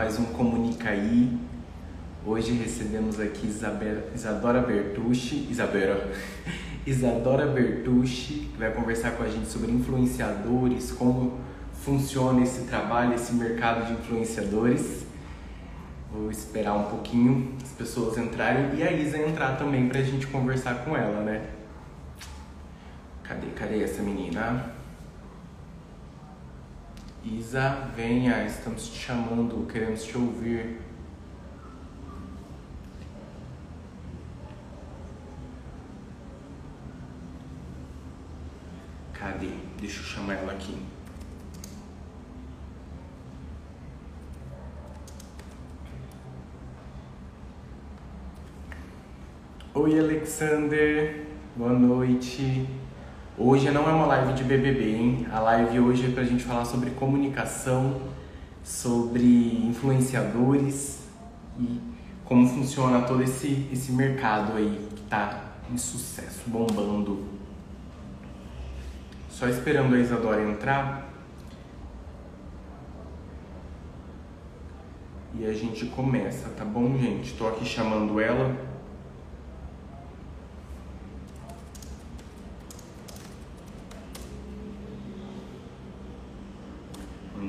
mais um Comunica aí. Hoje recebemos aqui Isadora Bertucci, Isabela, Isadora Bertucci, que vai conversar com a gente sobre influenciadores, como funciona esse trabalho, esse mercado de influenciadores. Vou esperar um pouquinho as pessoas entrarem e a Isa entrar também pra gente conversar com ela, né? Cadê, cadê essa menina? Isa, venha, estamos te chamando, queremos te ouvir. Cadê? Deixa eu chamar ela aqui. Oi, Alexander. Boa noite. Hoje não é uma live de BBB, hein? A live hoje é pra gente falar sobre comunicação, sobre influenciadores e como funciona todo esse, esse mercado aí que tá em sucesso, bombando. Só esperando a Isadora entrar. E a gente começa, tá bom, gente? Tô aqui chamando ela.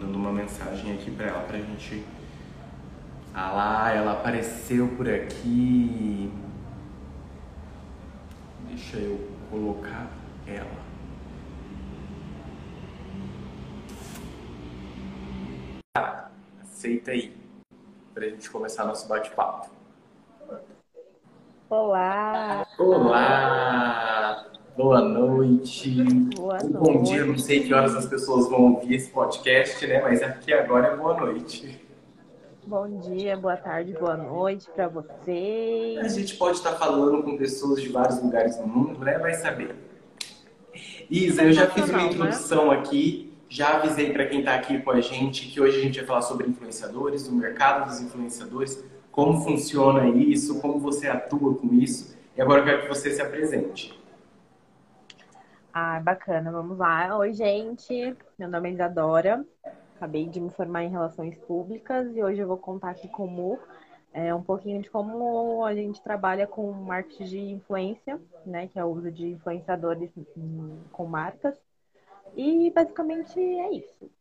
Mandando uma mensagem aqui pra ela pra gente. Ah lá, ela apareceu por aqui. Deixa eu colocar ela. Aceita aí, pra gente começar nosso bate-papo. Olá! Olá! Boa noite! Boa noite! Bom dia, não sei que horas as pessoas vão ouvir esse podcast, né? Mas aqui agora é boa noite. Bom dia, boa tarde, boa noite para A vocês. gente pode estar falando com pessoas de vários lugares do mundo, né? Vai saber. Isa, eu já fiz uma né? introdução aqui, já avisei para quem está aqui com a gente que hoje a gente vai falar sobre influenciadores, o mercado dos influenciadores, como funciona isso, como você atua com isso. E agora eu quero que você se apresente. Ah, bacana, vamos lá. Oi, gente. Meu nome é Isadora. Acabei de me formar em Relações Públicas e hoje eu vou contar aqui como é, um pouquinho de como a gente trabalha com marketing de influência, né? Que é o uso de influenciadores com marcas. E basicamente é isso.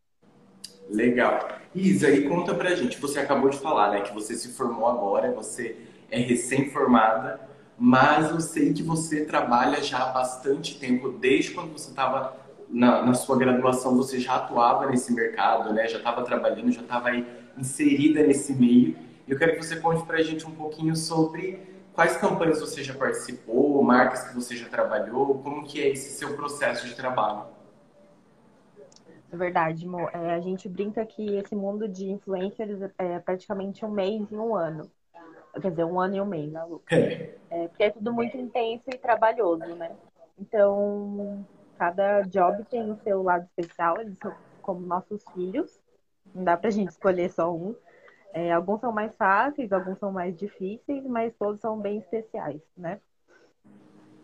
Legal. Isa, e conta pra gente, você acabou de falar, né, que você se formou agora, você é recém-formada, mas eu sei que você trabalha já há bastante tempo, desde quando você estava na, na sua graduação, você já atuava nesse mercado, né, já estava trabalhando, já estava inserida nesse meio. Eu quero que você conte pra gente um pouquinho sobre quais campanhas você já participou, marcas que você já trabalhou, como que é esse seu processo de trabalho. É verdade, Mo. É, a gente brinca que esse mundo de influencers é praticamente um mês e um ano. Quer dizer, um ano e um mês, né, Lu? É. É, porque é tudo muito intenso e trabalhoso, né? Então, cada job tem o seu lado especial, eles são como nossos filhos. Não dá pra gente escolher só um. É, alguns são mais fáceis, alguns são mais difíceis, mas todos são bem especiais, né?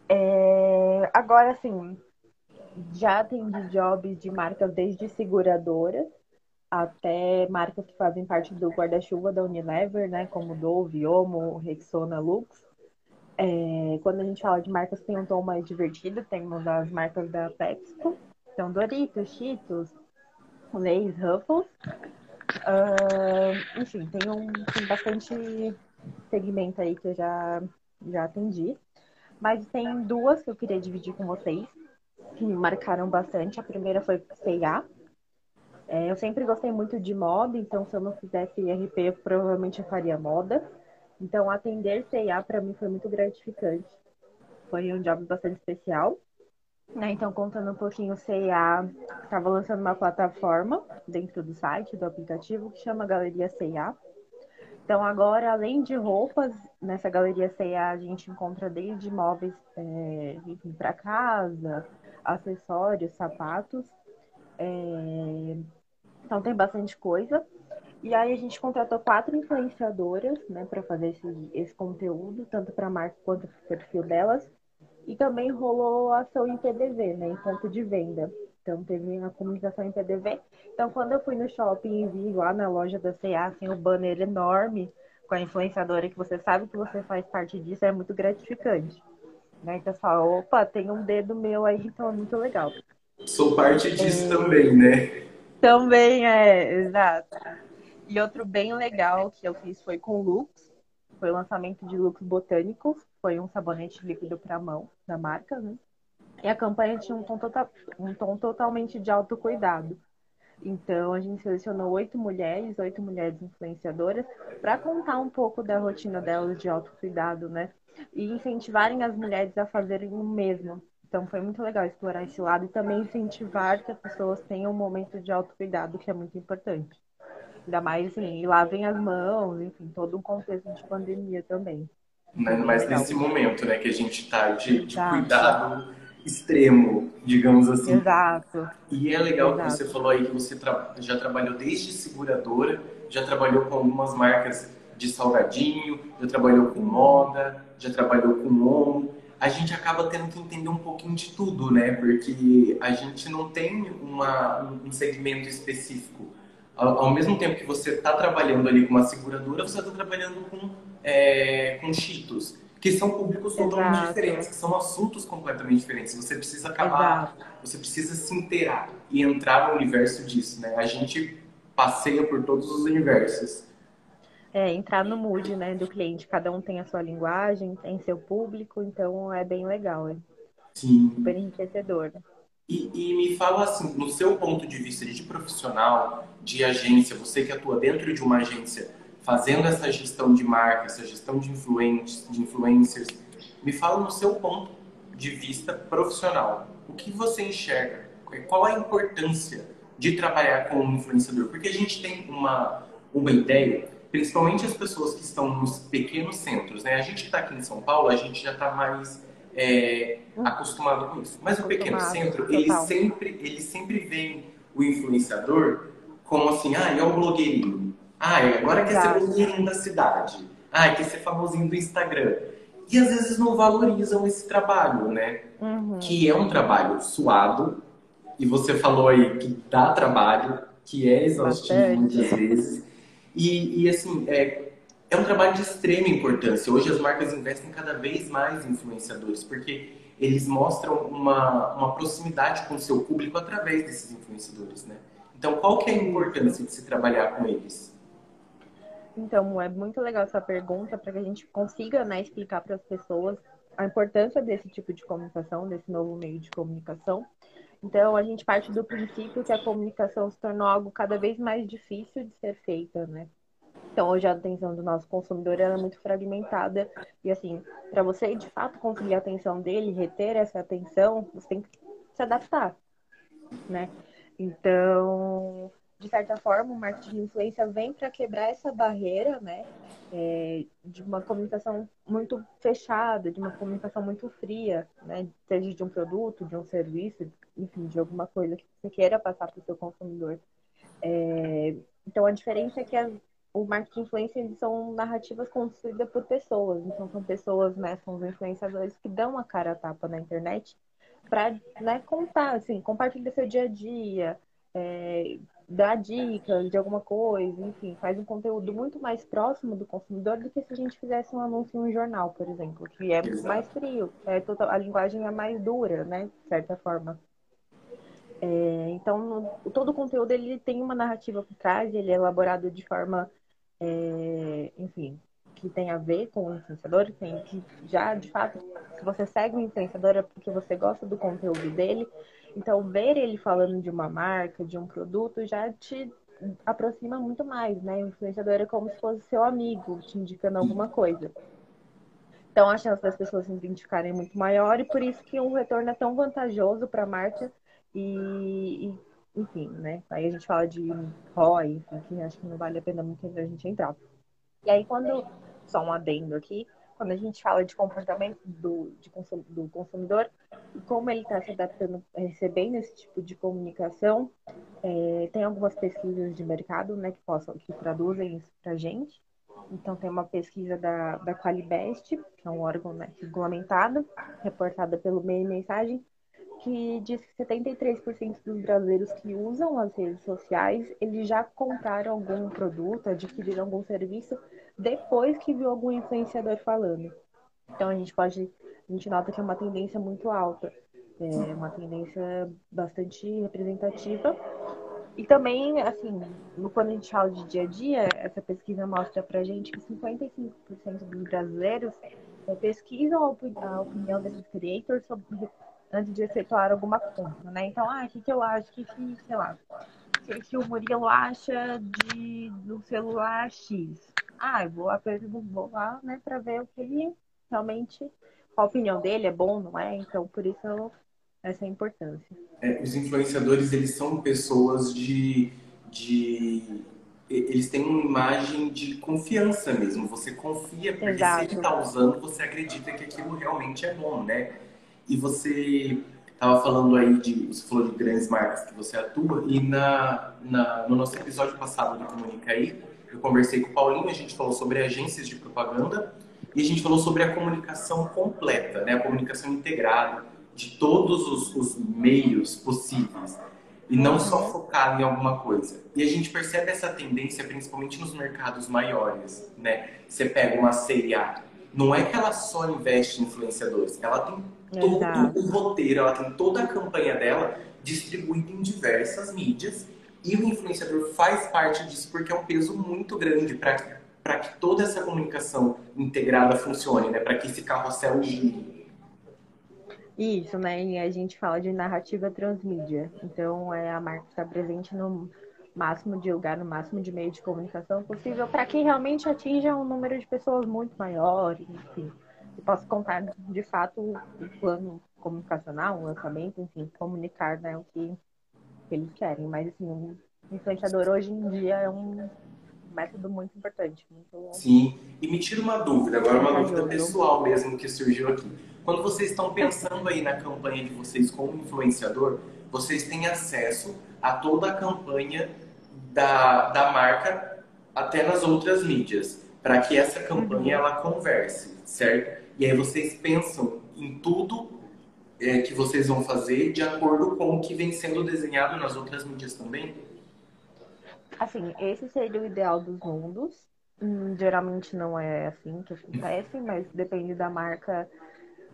É, agora, assim, já atendi jobs de marcas desde seguradoras até marcas que fazem parte do guarda-chuva da Unilever, né? Como Dove, Omo, Rexona, Lux. É, quando a gente fala de marcas que têm um tom mais divertido, temos as marcas da PepsiCo, então Doritos, Cheetos, Lay's, Ruffles. Ah, enfim, tem, um, tem bastante segmento aí que eu já, já atendi. Mas tem duas que eu queria dividir com vocês, que me marcaram bastante. A primeira foi C&A. É, eu sempre gostei muito de moda, então se eu não fizesse IRP, eu provavelmente eu faria moda. Então, atender C&A para mim foi muito gratificante. Foi um job bastante especial. Né? Então, contando um pouquinho, o C&A estava lançando uma plataforma dentro do site, do aplicativo, que chama Galeria C&A. Então, agora, além de roupas, nessa Galeria C&A a gente encontra desde móveis é, para casa, acessórios, sapatos. É, Então, tem bastante coisa. E aí a gente contratou quatro influenciadoras, né, para fazer esse, esse conteúdo, tanto para a marca quanto para o perfil delas. E também rolou ação em PDV, né, em ponto de venda. Então teve a comunicação em PDV. Então quando eu fui no shopping e vi lá na loja da CA, assim, o banner enorme com a influenciadora que você sabe que você faz parte disso, é muito gratificante. Né? Então você fala, opa, tem um dedo meu aí, então é muito legal. Sou parte disso é... também, né? Também é, exato. E outro bem legal que eu fiz foi com Lux. Foi o lançamento de Lux Botânicos. Foi um sabonete líquido para mão da marca, né? E a campanha tinha um tom, total, um tom totalmente de autocuidado. Então, a gente selecionou oito mulheres, oito mulheres influenciadoras, para contar um pouco da rotina delas de autocuidado, né? E incentivarem as mulheres a fazerem o mesmo. Então, foi muito legal explorar esse lado e também incentivar que as pessoas tenham um momento de autocuidado, que é muito importante. Ainda mais, assim, e lavem as mãos, enfim, todo um contexto de pandemia também. Ainda mais nesse momento, né, que a gente está de, de cuidado extremo, digamos assim. Exato. E é legal Exato. que você falou aí que você tra já trabalhou desde seguradora, já trabalhou com algumas marcas de salgadinho, já trabalhou com moda, já trabalhou com homo. A gente acaba tendo que entender um pouquinho de tudo, né? Porque a gente não tem uma, um segmento específico. Ao, ao mesmo tempo que você está trabalhando ali com uma seguradora, você está trabalhando com, é, com cheetos que são públicos totalmente Exato. diferentes, que são assuntos completamente diferentes. Você precisa acabar, Exato. você precisa se inteirar e entrar no universo disso, né? A gente passeia por todos os universos. É, entrar no mood, né, do cliente. Cada um tem a sua linguagem, tem seu público, então é bem legal, é. Sim. Super enriquecedor. E, e, me fala assim, no seu ponto de vista de profissional, de agência, você que atua dentro de uma agência, fazendo essa gestão de marca, essa gestão de, influentes, de influencers, me fala no seu ponto de vista profissional. O que você enxerga? Qual a importância de trabalhar com um influenciador? Porque a gente tem uma, uma ideia, principalmente as pessoas que estão nos pequenos centros, né? A gente que está aqui em São Paulo, a gente já está mais é, acostumado com isso. Mas o pequeno centro, ele sempre, ele sempre vê o influenciador como assim, ah, é o blogueirinho ah, agora quer ser blogueirinho da cidade. Ah, quer ser famosinho do Instagram. E às vezes não valorizam esse trabalho, né? Uhum. Que é um trabalho suado. E você falou aí que dá trabalho, que é exaustivo muitas vezes. E, e assim, é, é um trabalho de extrema importância. Hoje as marcas investem cada vez mais em influenciadores, porque eles mostram uma, uma proximidade com o seu público através desses influenciadores, né? Então, qual que é a importância de se trabalhar com eles? Então, é muito legal essa pergunta para que a gente consiga né, explicar para as pessoas a importância desse tipo de comunicação, desse novo meio de comunicação. Então, a gente parte do princípio que a comunicação se tornou algo cada vez mais difícil de ser feita, né? Então, hoje a atenção do nosso consumidor é muito fragmentada. E, assim, para você de fato conseguir a atenção dele, reter essa atenção, você tem que se adaptar, né? Então, de certa forma, o marketing de influência vem para quebrar essa barreira, né? É, de uma comunicação muito fechada, de uma comunicação muito fria, né? Seja de um produto, de um serviço, enfim, de alguma coisa que você queira passar para o seu consumidor. É, então, a diferença é que as, o marketing influência são narrativas construídas por pessoas. Então, são pessoas, né? São os influenciadores que dão a cara a tapa na internet para né, contar, assim, compartilhar seu dia a dia, é, dar dicas de alguma coisa, enfim, faz um conteúdo muito mais próximo do consumidor do que se a gente fizesse um anúncio em um jornal, por exemplo, que é Exato. mais frio, é total, a linguagem é mais dura, né, de certa forma. É, então, no, todo o conteúdo ele tem uma narrativa por trás, ele é elaborado de forma, é, enfim, que tem a ver com o influenciador, tem que já, de fato, se você segue o influenciador é porque você gosta do conteúdo dele, então, ver ele falando de uma marca, de um produto, já te aproxima muito mais, né? O influenciador é como se fosse seu amigo, te indicando alguma coisa. Então, a chance das pessoas se identificarem é muito maior e por isso que um retorno é tão vantajoso para a marca e, e, enfim, né? Aí a gente fala de ROI, enfim, que acho que não vale a pena muito a gente entrar. E aí, quando, só um adendo aqui, quando a gente fala de comportamento do, de consum, do consumidor e como ele está se adaptando, recebendo esse tipo de comunicação, é, tem algumas pesquisas de mercado né, que, possam, que traduzem isso para a gente. Então, tem uma pesquisa da, da Qualibest, que é um órgão né, regulamentado, reportada pelo Meio Mensagem, que diz que 73% dos brasileiros que usam as redes sociais, eles já compraram algum produto, adquiriram algum serviço depois que viu algum influenciador falando. Então a gente pode, a gente nota que é uma tendência muito alta, é uma tendência bastante representativa. E também, assim, quando a gente fala de dia a dia, essa pesquisa mostra pra gente que 55% dos brasileiros é, pesquisam a opinião desses creators sobre, antes de efetuar alguma compra, né? Então, ah, o que, que eu acho que, que sei lá, o que, o Murilo acha de, do celular X? Ah, eu vou, vou lá, né, para ver o que ele realmente, a opinião dele é bom, não é? Então, por isso, essa é a importância. É, os influenciadores, eles são pessoas de, de eles têm uma imagem de confiança mesmo. Você confia, porque Exato. se ele está usando, você acredita que aquilo realmente é bom, né? E você estava falando aí de. Você falou de grandes marcas que você atua, e na, na, no nosso episódio passado do Comunica aí, eu conversei com o Paulinho, a gente falou sobre agências de propaganda e a gente falou sobre a comunicação completa, né? A comunicação integrada de todos os, os meios possíveis e não só focar em alguma coisa. E a gente percebe essa tendência principalmente nos mercados maiores, né? Você pega uma CIA, não é que ela só investe em influenciadores, ela tem todo Exato. o roteiro, ela tem toda a campanha dela distribuída em diversas mídias e o influenciador faz parte disso porque é um peso muito grande para para que toda essa comunicação integrada funcione, né? Para que esse carrossel gire. Isso, né? E a gente fala de narrativa transmídia. Então, é a marca está presente no máximo de lugar, no máximo de meio de comunicação possível, para que realmente atinja um número de pessoas muito maior, enfim. Possa contar, de fato, o plano comunicacional, o lançamento, enfim, comunicar né, o que, que eles querem. Mas, assim, o influenciador hoje em dia é um método muito importante. Muito... Sim, e me tira uma dúvida, agora uma dúvida pessoal mesmo que surgiu aqui. Quando vocês estão pensando aí na campanha de vocês como influenciador, vocês têm acesso a toda a campanha da, da marca até nas outras mídias, para que essa campanha uhum. ela converse, certo? E aí vocês pensam em tudo é, que vocês vão fazer de acordo com o que vem sendo desenhado nas outras mídias também? Assim, esse seria o ideal dos mundos. Hum, geralmente não é assim que acontece, mas depende da marca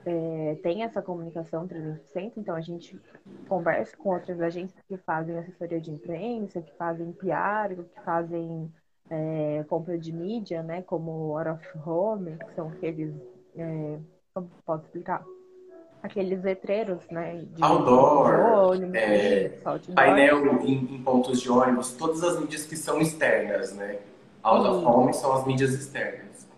é, tem essa comunicação 360, então a gente conversa com outras agências que fazem assessoria de imprensa, que fazem PR, que fazem é, compra de mídia, né, como Out of Home, que são aqueles, é, como posso explicar? Aqueles letreiros, né? De outdoor, de ônibus, é, outdoor. painel em, em, pontos de ônibus, todas as mídias que são externas, né? Out of home são as mídias externas.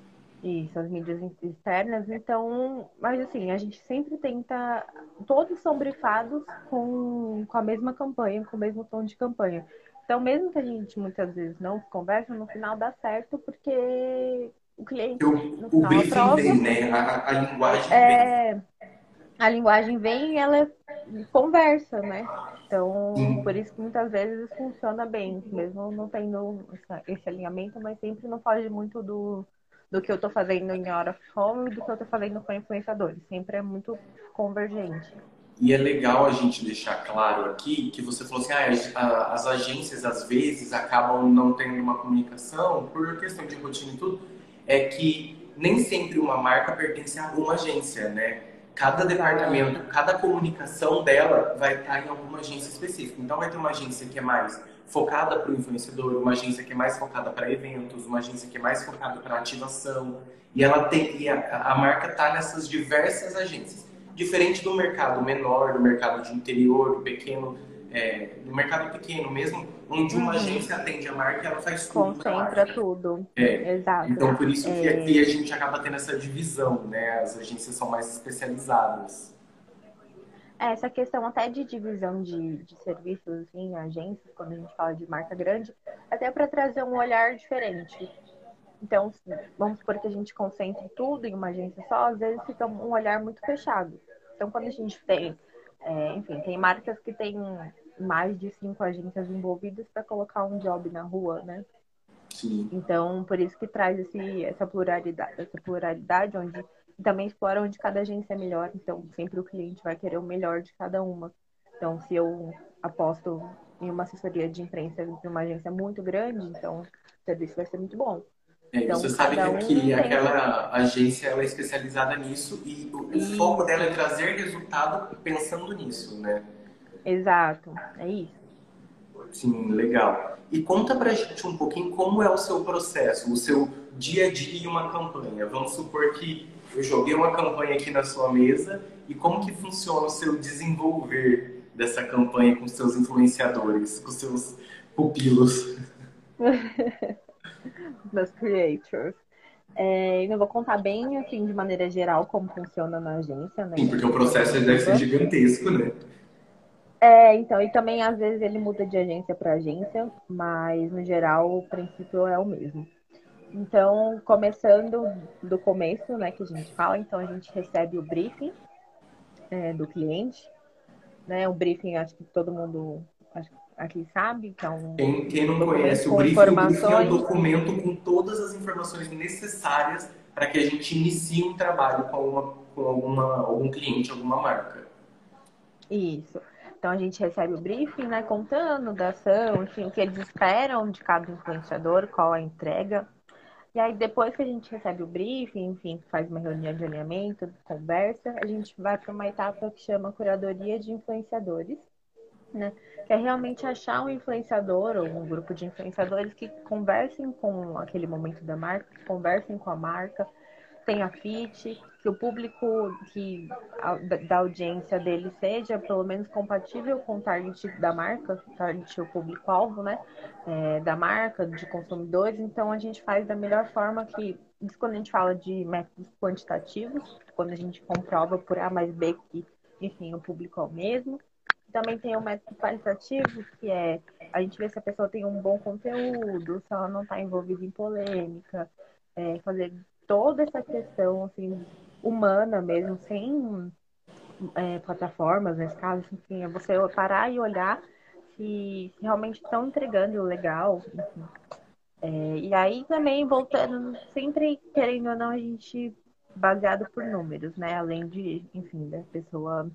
Isso, as mídias externas. Então, mas assim, a gente sempre tenta. Todos são brifados com, com a mesma campanha, com o mesmo tom de campanha. Então, mesmo que a gente muitas vezes não converse, no final dá certo, porque o cliente. O, o briefing aprova, vem, né? A, a linguagem é, vem. A linguagem vem e ela conversa, né? Então, Sim. por isso que muitas vezes funciona bem, mesmo não tendo esse alinhamento, mas sempre não foge muito do do que eu estou fazendo em hora home e do que eu estou fazendo com influenciadores. Sempre é muito convergente. E é legal a gente deixar claro aqui que você falou assim, ah, as agências às vezes acabam não tendo uma comunicação por questão de rotina e tudo. É que nem sempre uma marca pertence a uma agência, né? Cada departamento, cada comunicação dela vai estar em alguma agência específica. Então vai ter uma agência que é mais focada para o influenciador, uma agência que é mais focada para eventos, uma agência que é mais focada para ativação. E ela tem e a, a marca está nessas diversas agências. Diferente do mercado menor, do mercado de interior, do pequeno, é, do mercado pequeno mesmo, onde uma uhum. agência atende a marca e ela faz tudo. Concentra tudo. É. Exato. Então, por isso que é... aqui a gente acaba tendo essa divisão, né? As agências são mais especializadas. É, essa questão até de divisão de, de serviços em agências, quando a gente fala de marca grande, até para trazer um olhar diferente. Então, vamos supor que a gente concentre tudo em uma agência só, às vezes fica um olhar muito fechado. Então, quando a gente tem, é, enfim, tem marcas que têm mais de cinco agências envolvidas para colocar um job na rua, né? Sim. Então, por isso que traz esse, essa pluralidade, essa pluralidade onde também explora onde cada agência é melhor, então sempre o cliente vai querer o melhor de cada uma. Então, se eu aposto em uma assessoria de imprensa de uma agência muito grande, então o serviço vai ser muito bom. É, então, você sabe que, um aquela agência ela é especializada nisso e o, o foco dela é trazer resultado pensando nisso, né? Exato, é isso. Sim, legal. E conta pra gente um pouquinho como é o seu processo, o seu dia a dia em uma campanha. Vamos supor que eu joguei uma campanha aqui na sua mesa e como que funciona o seu desenvolver dessa campanha com seus influenciadores, com seus pupilos? Meus creators. É, eu vou contar bem, assim, de maneira geral, como funciona na agência, né? Sim, porque o processo deve ser gigantesco, né? É, então, e também às vezes ele muda de agência para agência, mas no geral o princípio é o mesmo. Então, começando do começo, né, que a gente fala, então a gente recebe o briefing é, do cliente, né? O briefing, acho que todo mundo acho, aqui sabe, que é um. Quem, quem não conhece, o briefing, o briefing é um documento com todas as informações necessárias para que a gente inicie um trabalho com, uma, com alguma, algum cliente, alguma marca. Isso. Então a gente recebe o briefing, né, contando da ação, enfim, o que eles esperam de cada influenciador, qual a entrega. E aí, depois que a gente recebe o briefing, enfim, faz uma reunião de alinhamento, conversa, a gente vai para uma etapa que chama curadoria de influenciadores, né? Que é realmente achar um influenciador ou um grupo de influenciadores que conversem com aquele momento da marca, que conversem com a marca, tenha fit, que o público que, da audiência dele seja pelo menos compatível com o target da marca, target o público-alvo, né? É, da marca, de consumidores. Então a gente faz da melhor forma que, isso quando a gente fala de métodos quantitativos, quando a gente comprova por A mais B que, enfim, o público é o mesmo. Também tem o método qualitativo, que é a gente vê se a pessoa tem um bom conteúdo, se ela não está envolvida em polêmica, é, fazer toda essa questão assim, humana mesmo, sem é, plataformas, nesse caso, enfim, é você parar e olhar se, se realmente estão entregando legal. É, e aí também voltando, sempre querendo ou não, a gente baseado por números, né? Além de, enfim, da pessoa,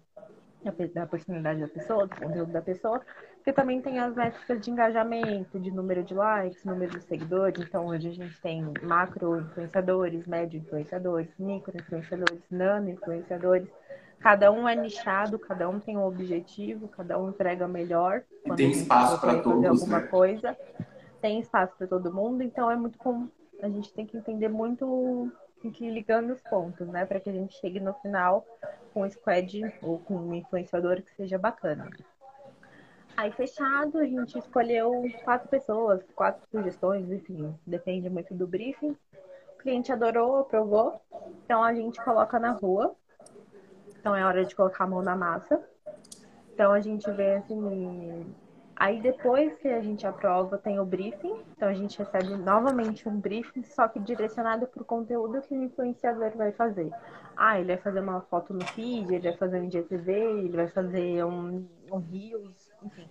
da personalidade da pessoa, do conteúdo da pessoa, porque também tem as métricas de engajamento, de número de likes, número de seguidores. Então, hoje a gente tem macro influenciadores, médio influenciadores, micro influenciadores, nano influenciadores. Cada um é nichado, cada um tem um objetivo, cada um entrega melhor. E tem espaço para todos, alguma né? coisa. Tem espaço para todo mundo, então é muito comum. A gente tem que entender muito, tem que ir ligando os pontos, né? Para que a gente chegue no final com um squad ou com um influenciador que seja bacana. Aí fechado, a gente escolheu quatro pessoas, quatro sugestões, enfim, depende muito do briefing. O cliente adorou, aprovou. Então a gente coloca na rua. Então é hora de colocar a mão na massa. Então a gente vê assim. Aí depois que a gente aprova, tem o briefing. Então a gente recebe novamente um briefing, só que direcionado para o conteúdo que o influenciador vai fazer. Ah, ele vai fazer uma foto no feed, ele vai fazer um IGTV, ele vai fazer um, um Reels, enfim,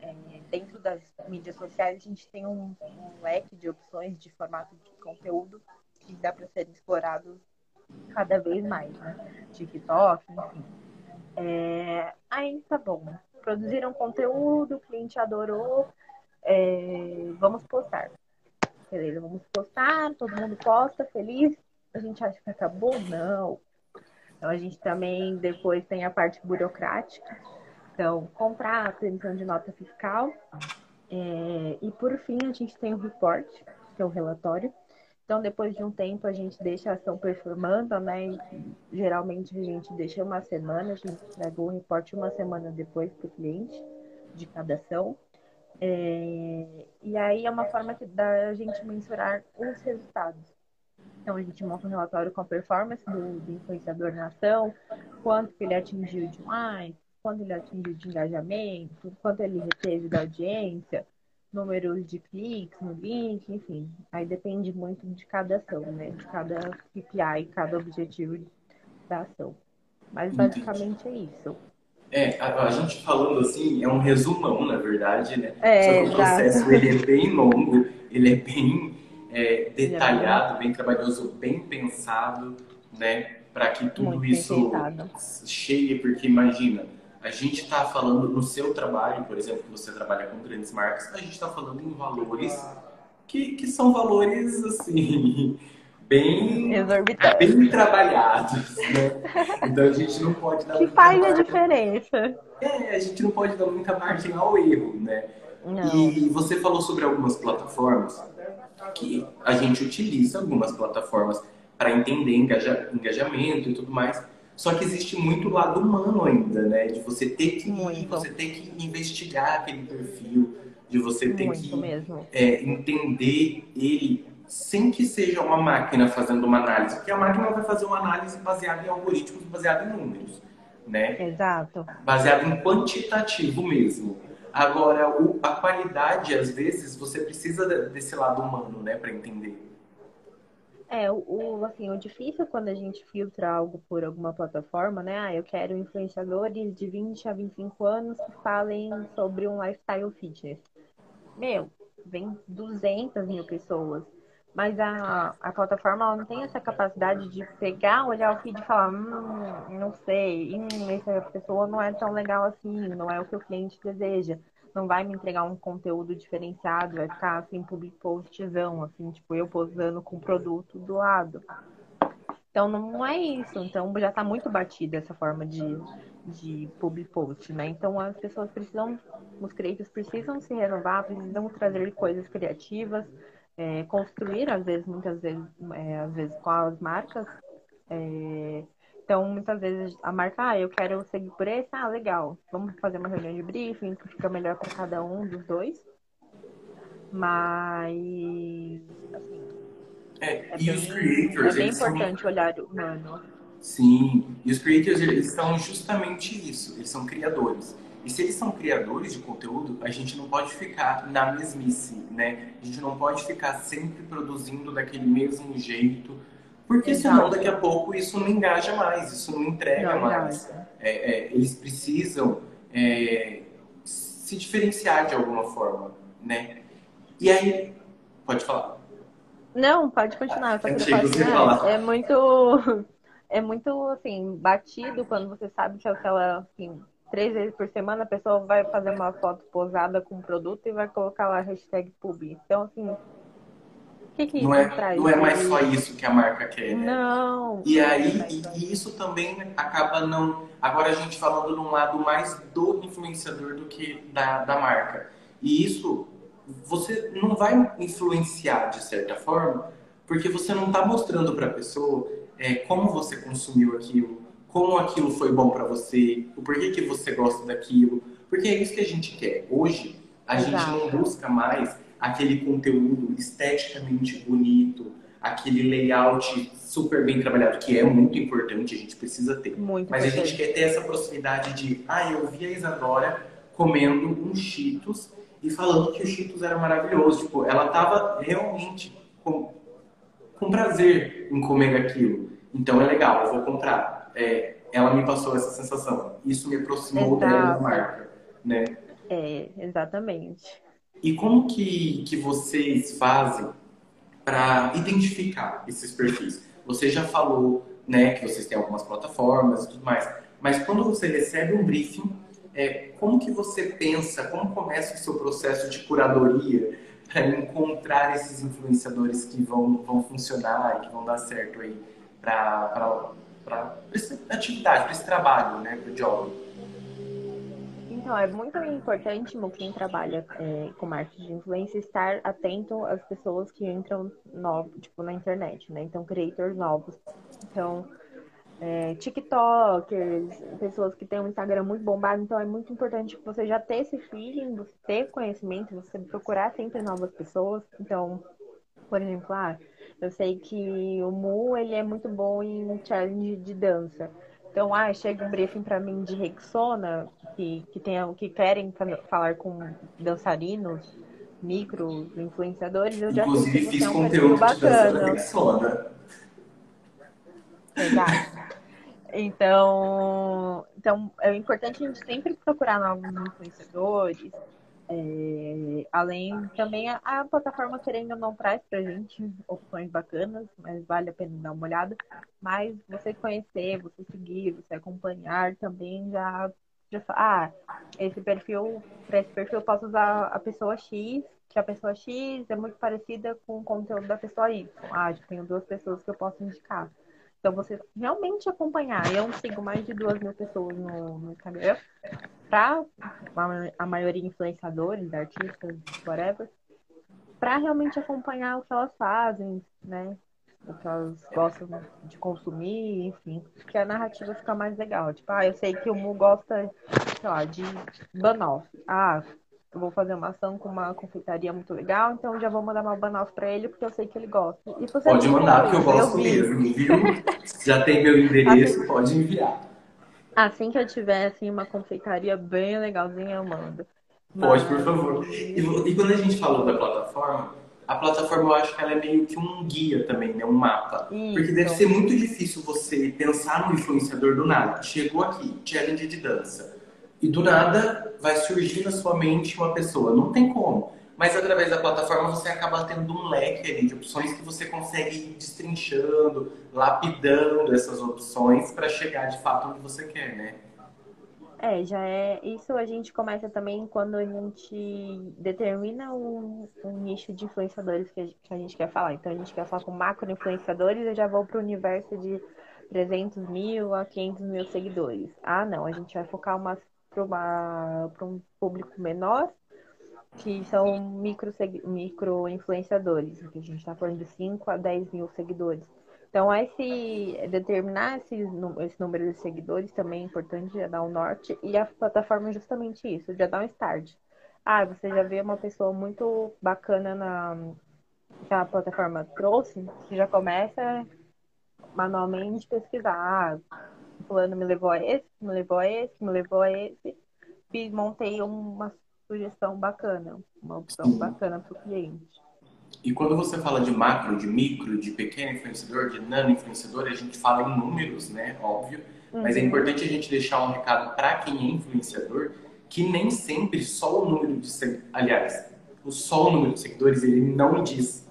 é, dentro das mídias sociais a gente tem um, um, leque de opções de formato de conteúdo que dá para ser explorado cada vez mais, né? TikTok, enfim. É, aí tá bom. Produziram conteúdo, o cliente adorou, é, vamos postar. Beleza, vamos postar, todo mundo posta, feliz. A gente acha que acabou? Não. Então a gente também depois tem a parte burocrática então, contrato, emissão de nota fiscal. É, e por fim, a gente tem o report, que é o relatório. Então, depois de um tempo, a gente deixa a ação performando, né? E, geralmente a gente deixa uma semana, a gente entrega o reporte uma semana depois para o cliente de cada ação. É, e aí é uma forma que dá a gente mensurar os resultados. Então, a gente monta um relatório com a performance do, do influenciador na ação, quanto que ele atingiu de mais, quanto ele atingiu de engajamento, quanto ele reteve da audiência, números de cliques no link, enfim. Aí depende muito de cada ação, né? De cada KPI, cada objetivo da ação. Mas basicamente Entendi. é isso. É, a, a, gente falando assim, é um resumão, na verdade, né? É, Só que o processo ele é bem longo, ele é bem é, detalhado, bem trabalhoso, bem pensado, né? para que tudo Muito isso chegue, porque imagina, a gente está falando no seu trabalho, por exemplo, que você trabalha com grandes marcas, a gente está falando em valores que, que são valores assim bem, bem trabalhados, né? Então a gente não pode dar que faz a diferença. É, a gente não pode dar muita margem ao erro, né? Não. E você falou sobre algumas plataformas que a gente utiliza algumas plataformas para entender engaja, engajamento e tudo mais. Só que existe muito lado humano ainda, né? De você ter que você ter que investigar aquele perfil, de você ter muito que é, entender ele sem que seja uma máquina fazendo uma análise, porque a máquina vai fazer uma análise baseada em algoritmos, baseada em números, né? Exato. Baseado em quantitativo mesmo. Agora, o, a qualidade, às vezes, você precisa desse lado humano, né, para entender. É, o, assim, o difícil quando a gente filtra algo por alguma plataforma, né? Ah, eu quero influenciadores de 20 a 25 anos que falem sobre um lifestyle fitness. Meu, vem 200 mil pessoas. Mas a, a plataforma ela não tem essa capacidade de pegar, olhar o feed e falar, hum, não sei, hum, essa pessoa não é tão legal assim, não é o que o cliente deseja. Não vai me entregar um conteúdo diferenciado, vai ficar assim, public postzão, assim, tipo, eu posando com o produto do lado. Então não é isso. Então já está muito batida essa forma de, de public post, né? Então as pessoas precisam, os creators precisam se renovar, precisam trazer coisas criativas, é, construir, às vezes, muitas vezes, é, às vezes com as marcas. É, então, muitas vezes a marca, ah, eu quero seguir por esse, ah, legal, vamos fazer uma reunião de briefing que fica melhor para cada um dos dois. Mas, assim, é, é e bem, os creators, é bem importante são... olhar humano. Sim, e os creators, eles são justamente isso, eles são criadores. E se eles são criadores de conteúdo, a gente não pode ficar na mesmice, né? A gente não pode ficar sempre produzindo daquele mesmo jeito, porque Exato. senão daqui a pouco isso não engaja mais, isso não entrega não, mais. É, é, eles precisam é, se diferenciar de alguma forma, né? E aí, pode falar. Não, pode continuar. Só que falar. É muito, é muito assim batido quando você sabe que aquela assim, três vezes por semana a pessoa vai fazer uma foto posada com o produto e vai colocar lá a hashtag pub. Então, assim, que, que não é? Não é mais só isso que a marca quer, né? Não. E aí, e, e, isso também acaba não. Agora a gente falando num lado mais do influenciador do que da, da marca. E isso você não vai influenciar de certa forma, porque você não está mostrando para a pessoa é, como você consumiu aquilo, como aquilo foi bom para você, o porquê que você gosta daquilo, porque é isso que a gente quer. Hoje, a Exato. gente não busca mais aquele conteúdo esteticamente bonito, aquele layout super bem trabalhado, que é muito importante, a gente precisa ter. Muito Mas importante. a gente quer ter essa proximidade de, ah, eu vi a Isadora comendo um Cheetos e falando que o Cheetos era maravilhoso. Tipo, ela tava realmente com, com prazer em comer aquilo. Então é legal, eu vou comprar é, ela me passou essa sensação. Isso me aproximou Exato. da marca, né? É, exatamente. E como que, que vocês fazem para identificar esses perfis? Você já falou, né, que vocês têm algumas plataformas e tudo mais, mas quando você recebe um briefing, é, como que você pensa, como começa o seu processo de curadoria para encontrar esses influenciadores que vão, vão funcionar e que vão dar certo aí para essa atividade, para esse trabalho, né, para o job. Então, é muito importante, quem trabalha é, com marketing de influência, estar atento às pessoas que entram novo, tipo, na internet, né? Então, creators novos. Então, é, TikTokers, pessoas que têm um Instagram muito bombado. Então, é muito importante você já ter esse feeling, você ter conhecimento, você procurar sempre novas pessoas. Então, por exemplo, ah, eu sei que o Mu, ele é muito bom em challenge de dança. Então, ah, chega um briefing para mim de Rexona, que, que, tem, que querem falar com dançarinos, micro influenciadores, eu já Inclusive, fiz é um conteúdo bacana. Rexona. Exato. Então, então, é importante a gente sempre procurar novos influenciadores, É, além também a, a, plataforma querendo não traz pra gente opções bacanas, mas vale a pena dar uma olhada. Mas você conhecer, você seguir, você acompanhar também já, já ah, esse perfil, para esse perfil eu posso usar a pessoa X, que a pessoa X é muito parecida com o conteúdo da pessoa Y. Ah, já tenho duas pessoas que eu posso indicar. Então, você realmente acompanhar. Eu sigo mais de duas mil pessoas no, no Instagram. Para a maioria influenciadores, artistas, whatever. Para realmente acompanhar o que elas fazem, né? O que elas gostam de consumir, enfim. Porque a narrativa fica mais legal. Tipo, ah, eu sei que o Mu gosta, sei lá, de banoff. Ah, eu vou fazer uma ação com uma confeitaria muito legal, então já vou mandar uma banoffee para ele, porque eu sei que ele gosta. pode mandar, porque eu gosto eu mesmo, viu? já tem meu endereço, assim, pode enviar. Assim que eu tiver assim, uma confeitaria bem legalzinha, eu mando. Pode, por favor. E, e, quando a gente falou da plataforma, a plataforma eu acho que ela é meio que um guia também, né? Um mapa. Isso. Porque deve ser muito difícil você pensar no influenciador do nada. Chegou aqui, challenge de dança e do nada vai surgir na sua mente uma pessoa. Não tem como. Mas através da plataforma você acaba tendo um leque ali de opções que você consegue ir destrinchando, lapidando essas opções para chegar de fato onde você quer, né? É, já é. Isso a gente começa também quando a gente determina um, um nicho de influenciadores que a, gente, que a, gente, quer falar. Então a gente quer falar com macro influenciadores, eu já vou para o universo de 300 mil a 500 mil seguidores. Ah, não, a gente vai focar umas para um público menor, que são micro, micro influenciadores, que a gente está falando de 5 a 10 mil seguidores. Então, esse, determinar esse, esse número de seguidores também é importante, já dá um norte, e a plataforma é justamente isso, já dá um start. Ah, você já vê uma pessoa muito bacana na, que a plataforma trouxe, você já começa manualmente pesquisar. Ah, fulano me levou a esse, me levou a esse, me levou a esse. E montei uma sugestão bacana, uma opção Sim. bacana para o cliente. E quando você fala de macro, de micro, de pequeno influenciador, de nano influenciador, a gente fala em números, né? Óbvio. Uhum. Mas é uhum. importante a gente deixar um recado para quem é influenciador que nem sempre só o número de seguidores, aliás, só o número de seguidores ele não diz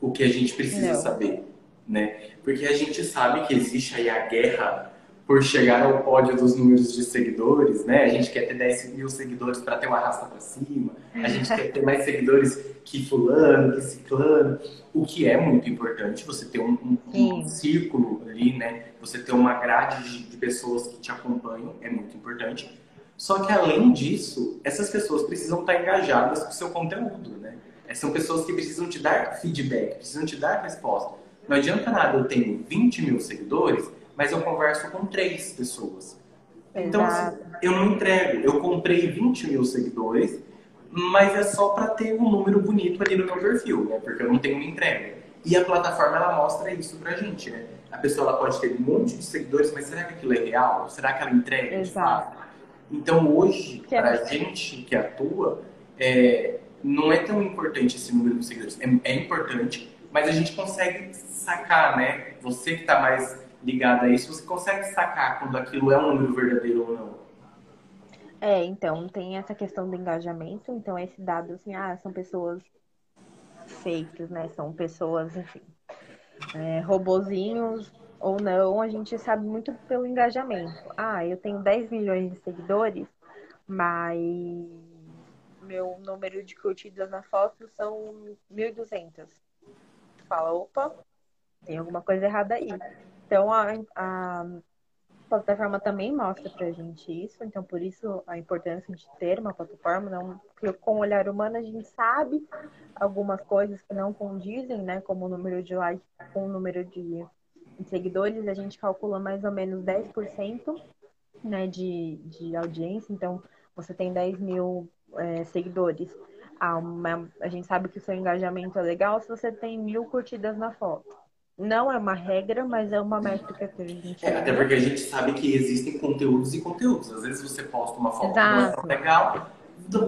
o que a gente precisa não. saber, né? Porque a gente sabe que existe aí a guerra por chegar ao pódio dos números de seguidores, né? A gente quer ter 10 mil seguidores para ter uma raça para cima, a gente quer ter mais seguidores que fulano, que ciclano, o que é muito importante, você ter um, um, um círculo ali, né? Você ter uma grade de, de pessoas que te acompanham, é muito importante. Só que além disso, essas pessoas precisam estar engajadas com o seu conteúdo, né? São pessoas que precisam te dar feedback, precisam te dar resposta. Não adianta nada eu tenho 20 mil seguidores mas eu converso com três pessoas. Então, assim, eu não entrego. Eu comprei 20 mil seguidores, mas é só para ter um número bonito ali no meu perfil, né? Porque eu não tenho uma entrega. E a plataforma, ela mostra isso pra gente, né? A pessoa ela pode ter um monte de seguidores, mas será que aquilo é real? Será que ela entrega Exato. de fato? Então, hoje, para a gente que atua, é, não é tão importante esse número de seguidores. É, é importante, mas a gente consegue sacar, né? Você que está mais ligada a isso, você consegue sacar quando aquilo é um número verdadeiro ou não? É, então, tem essa questão do engajamento, então esse dado, assim, ah, são pessoas fakes, né? São pessoas, enfim, é, robozinhos ou não, a gente sabe muito pelo engajamento. Ah, eu tenho 10 milhões de seguidores, mas meu número de curtidas na foto são 1.200. Fala, opa, tem alguma coisa errada aí. Então, a, a plataforma também mostra para a gente isso, então por isso a importância de ter uma plataforma, não, porque com o olhar humano a gente sabe algumas coisas que não condizem, né, como o número de likes com o número de seguidores, a gente calcula mais ou menos 10% né, de, de audiência, então você tem 10 mil é, seguidores, a, uma, a gente sabe que o seu engajamento é legal se você tem mil curtidas na foto. Não é uma regra, mas é uma métrica que a gente. É, até porque a gente sabe que existem conteúdos e conteúdos. Às vezes você posta uma foto Exato. que não é tão legal,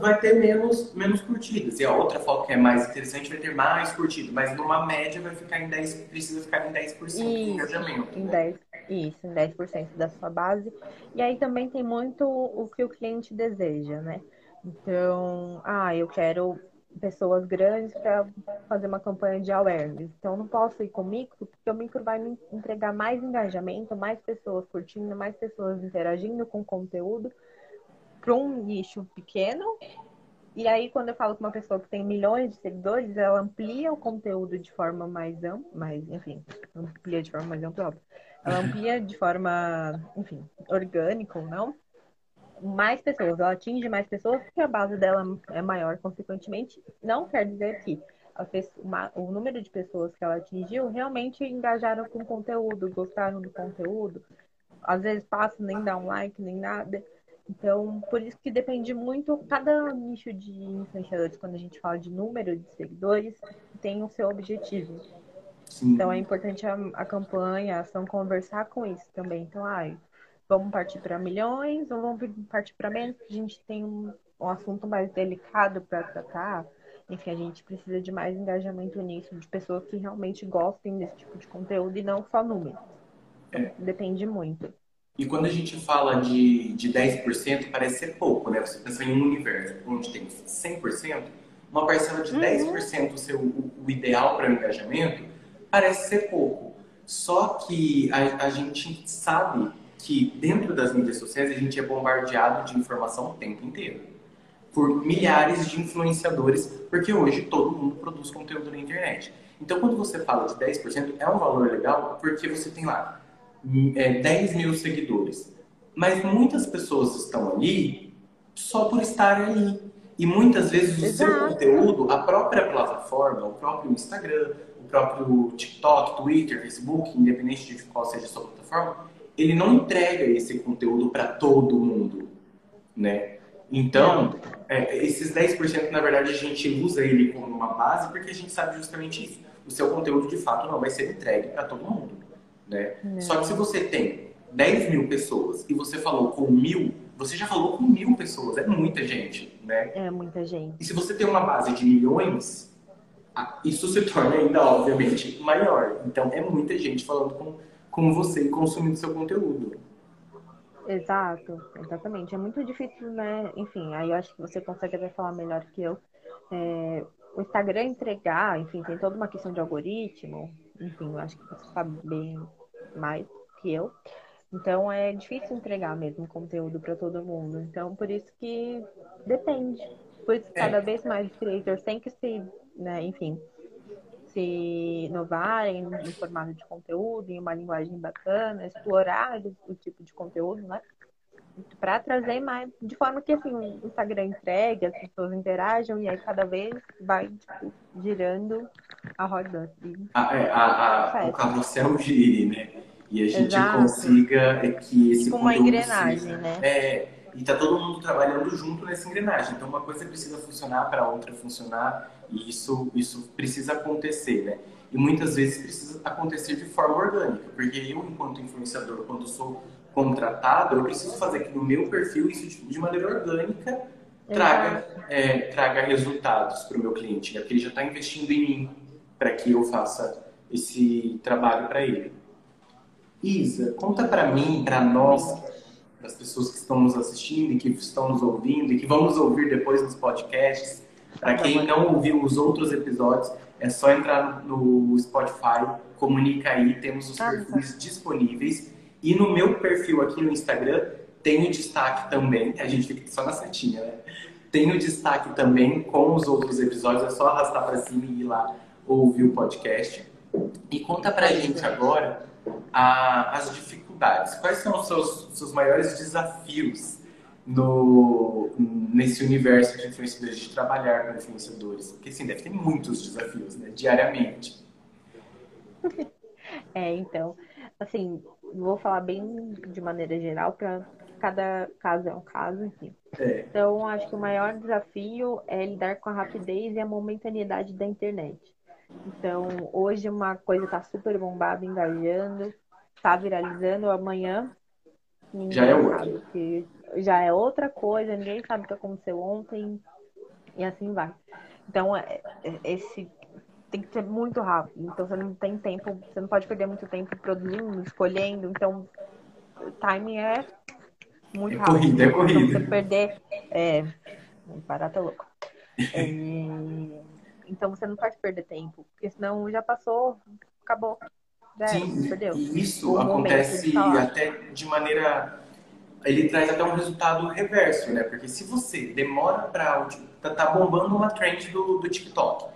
vai ter menos, menos curtidas. E a outra foto que é mais interessante vai ter mais curtidas. Mas numa média vai ficar em 10, precisa ficar em 10% isso, de engajamento. Em 10, isso, em 10% da sua base. E aí também tem muito o que o cliente deseja, né? Então, ah, eu quero pessoas grandes para fazer uma campanha de awareness. Então, não posso ir com o micro, porque o micro vai me entregar mais engajamento, mais pessoas curtindo, mais pessoas interagindo com o conteúdo para um nicho pequeno. E aí, quando eu falo com uma pessoa que tem milhões de seguidores, ela amplia o conteúdo de forma mais ampla, mais, enfim, amplia de forma mais ampla. Ela amplia de forma, enfim, orgânica ou não, mais pessoas, ela atinge mais pessoas porque a base dela é maior, consequentemente. Não quer dizer que pessoa, o número de pessoas que ela atingiu realmente engajaram com o conteúdo, gostaram do conteúdo. Às vezes passa, nem dá um like, nem nada. Então, por isso que depende muito, cada nicho de influenciadores, quando a gente fala de número de seguidores, tem o seu objetivo. Sim. Então, é importante a, a campanha, a ação, conversar com isso também. Então, ai, vamos partir para milhões ou vamos partir para menos, a gente tem um, um assunto mais delicado para tratar. Enfim, a gente precisa de mais engajamento nisso, de pessoas que realmente gostem desse tipo de conteúdo e não só números. É. Depende muito. E quando a gente fala de, de 10%, parece ser pouco, né? Você pensa em um universo onde tem 100%, uma parcela de uhum. 10% ser o, o ideal para o engajamento, parece ser pouco. Só que a, a gente sabe que dentro das mídias sociais a gente é bombardeado de informação o tempo inteiro por milhares de influenciadores, porque hoje todo mundo produz conteúdo na internet. Então, quando você fala de 10%, é um valor legal porque você tem lá é, 10 mil seguidores. Mas muitas pessoas estão ali só por estarem ali. E muitas vezes o Exato. seu conteúdo, a própria plataforma, o próprio Instagram, o próprio TikTok, Twitter, Facebook, independente de qual seja a sua plataforma, ele não entrega esse conteúdo para todo mundo, né? Então, é, esses 10% na verdade a gente usa ele como uma base porque a gente sabe justamente isso. O seu conteúdo de fato não vai ser entregue para todo mundo, né? Só que se você tem 10 mil pessoas e você falou com mil, você já falou com mil pessoas, é muita gente, né? É muita gente. E se você tem uma base de milhões, isso se torna ainda, obviamente, maior. Então, é muita gente falando com com você e consumindo seu conteúdo. Exato, exatamente. É muito difícil, né? Enfim, aí eu acho que você consegue até falar melhor que eu. É, o Instagram entregar, enfim, tem toda uma questão de algoritmo, enfim, eu acho que você sabe bem mais que eu. Então é difícil entregar mesmo conteúdo para todo mundo. Então por isso que depende. Por isso que cada é. vez mais os creators têm que se, né, enfim, se inovarem no formato de conteúdo, em uma linguagem bacana, explorar o tipo de conteúdo, né? Para trazer mais, de forma que assim, o Instagram entregue, as pessoas interajam e aí cada vez vai tipo, girando a roda. Assim. A, é, a, a, o carrossel gire, né? E a gente Exato. consiga é que esse tipo uma engrenagem, seja, né? É, e tá todo mundo trabalhando junto nessa engrenagem. Então uma coisa precisa funcionar para a outra funcionar e isso, isso precisa acontecer, né? E muitas vezes precisa acontecer de forma orgânica, porque eu, enquanto influenciador, quando sou contratado, eu preciso fazer aqui no meu perfil isso de maneira orgânica traga, é, traga resultados para o meu cliente, né? porque ele já está investindo em mim para que eu faça esse trabalho para ele. Isa, conta para mim, para nós, as pessoas que estão nos assistindo e que estão nos ouvindo e que vão nos ouvir depois nos podcasts, para quem não ouviu os outros episódios, é só entrar no Spotify, comunica aí, temos os perfis disponíveis. E no meu perfil aqui no Instagram tem o destaque também, a gente fica só na setinha, né? Tem o destaque também com os outros episódios, é só arrastar para cima e ir lá ouvir o podcast. E conta pra gente agora a, as dificuldades. Quais são os seus, seus maiores desafios no, nesse universo de influenciadores, de trabalhar com influenciadores? Porque, sim, deve ter muitos desafios, né? Diariamente. É, então, assim, vou falar bem de maneira geral, para cada caso é um caso, enfim. É. Então, acho que o maior desafio é lidar com a rapidez e a momentaneidade da internet. Então, hoje uma coisa está super bombada, engajando, está viralizando, amanhã já é outra. já é outra coisa, ninguém sabe o que aconteceu ontem e assim vai. Então, é, é, esse tem que ser muito rápido. Então, você não tem tempo, você não pode perder muito tempo produzindo, escolhendo. Então, o timing é muito é rápido. Corrida, é corrida. Então, você perder, é, Barata louca. É, então você não pode perder tempo, porque senão já passou, acabou. Já Sim, perdeu. e isso O acontece de até de maneira. Ele traz até um resultado reverso, né? Porque se você demora para. Tá, tá bombando uma trend do, do TikTok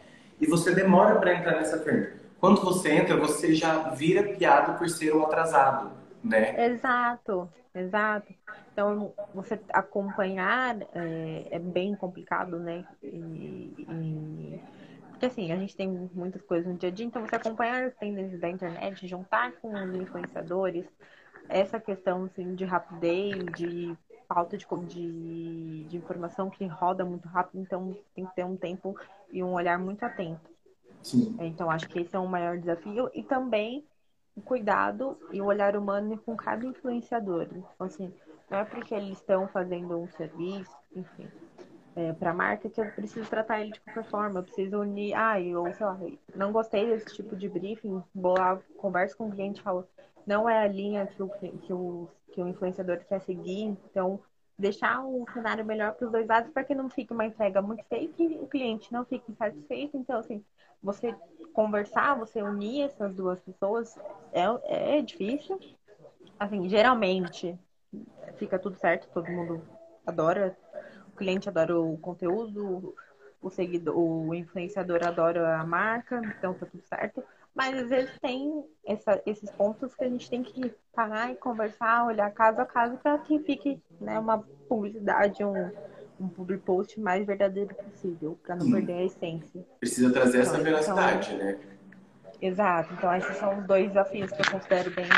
e você demora para entrar nessa trend. Quando você entra, você já vira piada por ser um atrasado, né? Exato, exato. Então, você acompanhar é, é bem complicado, né? E, e- Porque assim, a gente tem muitas coisas no dia a dia, então você acompanhar as tendências da internet, juntar com os influenciadores, essa questão assim, de rapidez, de falta de, de, de informação que roda muito rápido, então tem que ter um tempo e um olhar muito atento. Sim. Então, acho que esse é um maior desafio. E também o cuidado e o olhar humano com cada influenciador. Então, assim, não é porque eles estão fazendo um serviço, enfim, para a marca que eu preciso tratar ele de qualquer forma. Eu preciso unir. Ah, eu, sei lá, não gostei desse tipo de briefing, vou lá, converso com o cliente falo, não é a linha que o, que o, que o influenciador quer seguir, então deixar um cenário melhor para os dois lados para que não fique uma entrega muito fake e o cliente não fique insatisfeito. Então, assim, você conversar, você unir essas duas pessoas é, é difícil. Assim, geralmente fica tudo certo, todo mundo adora, cliente adora o conteúdo, o seguidor, o influenciador adora a marca, então tá tudo certo. Mas às vezes tem essa- esses pontos que a gente tem que parar e conversar, olhar caso a caso para que fique né, uma publicidade, um, um public post mais verdadeiro possível, para não Sim. perder a essência. Precisa trazer essa Então, veracidade, né? Exato. Então esses são os dois desafios que eu considero bem,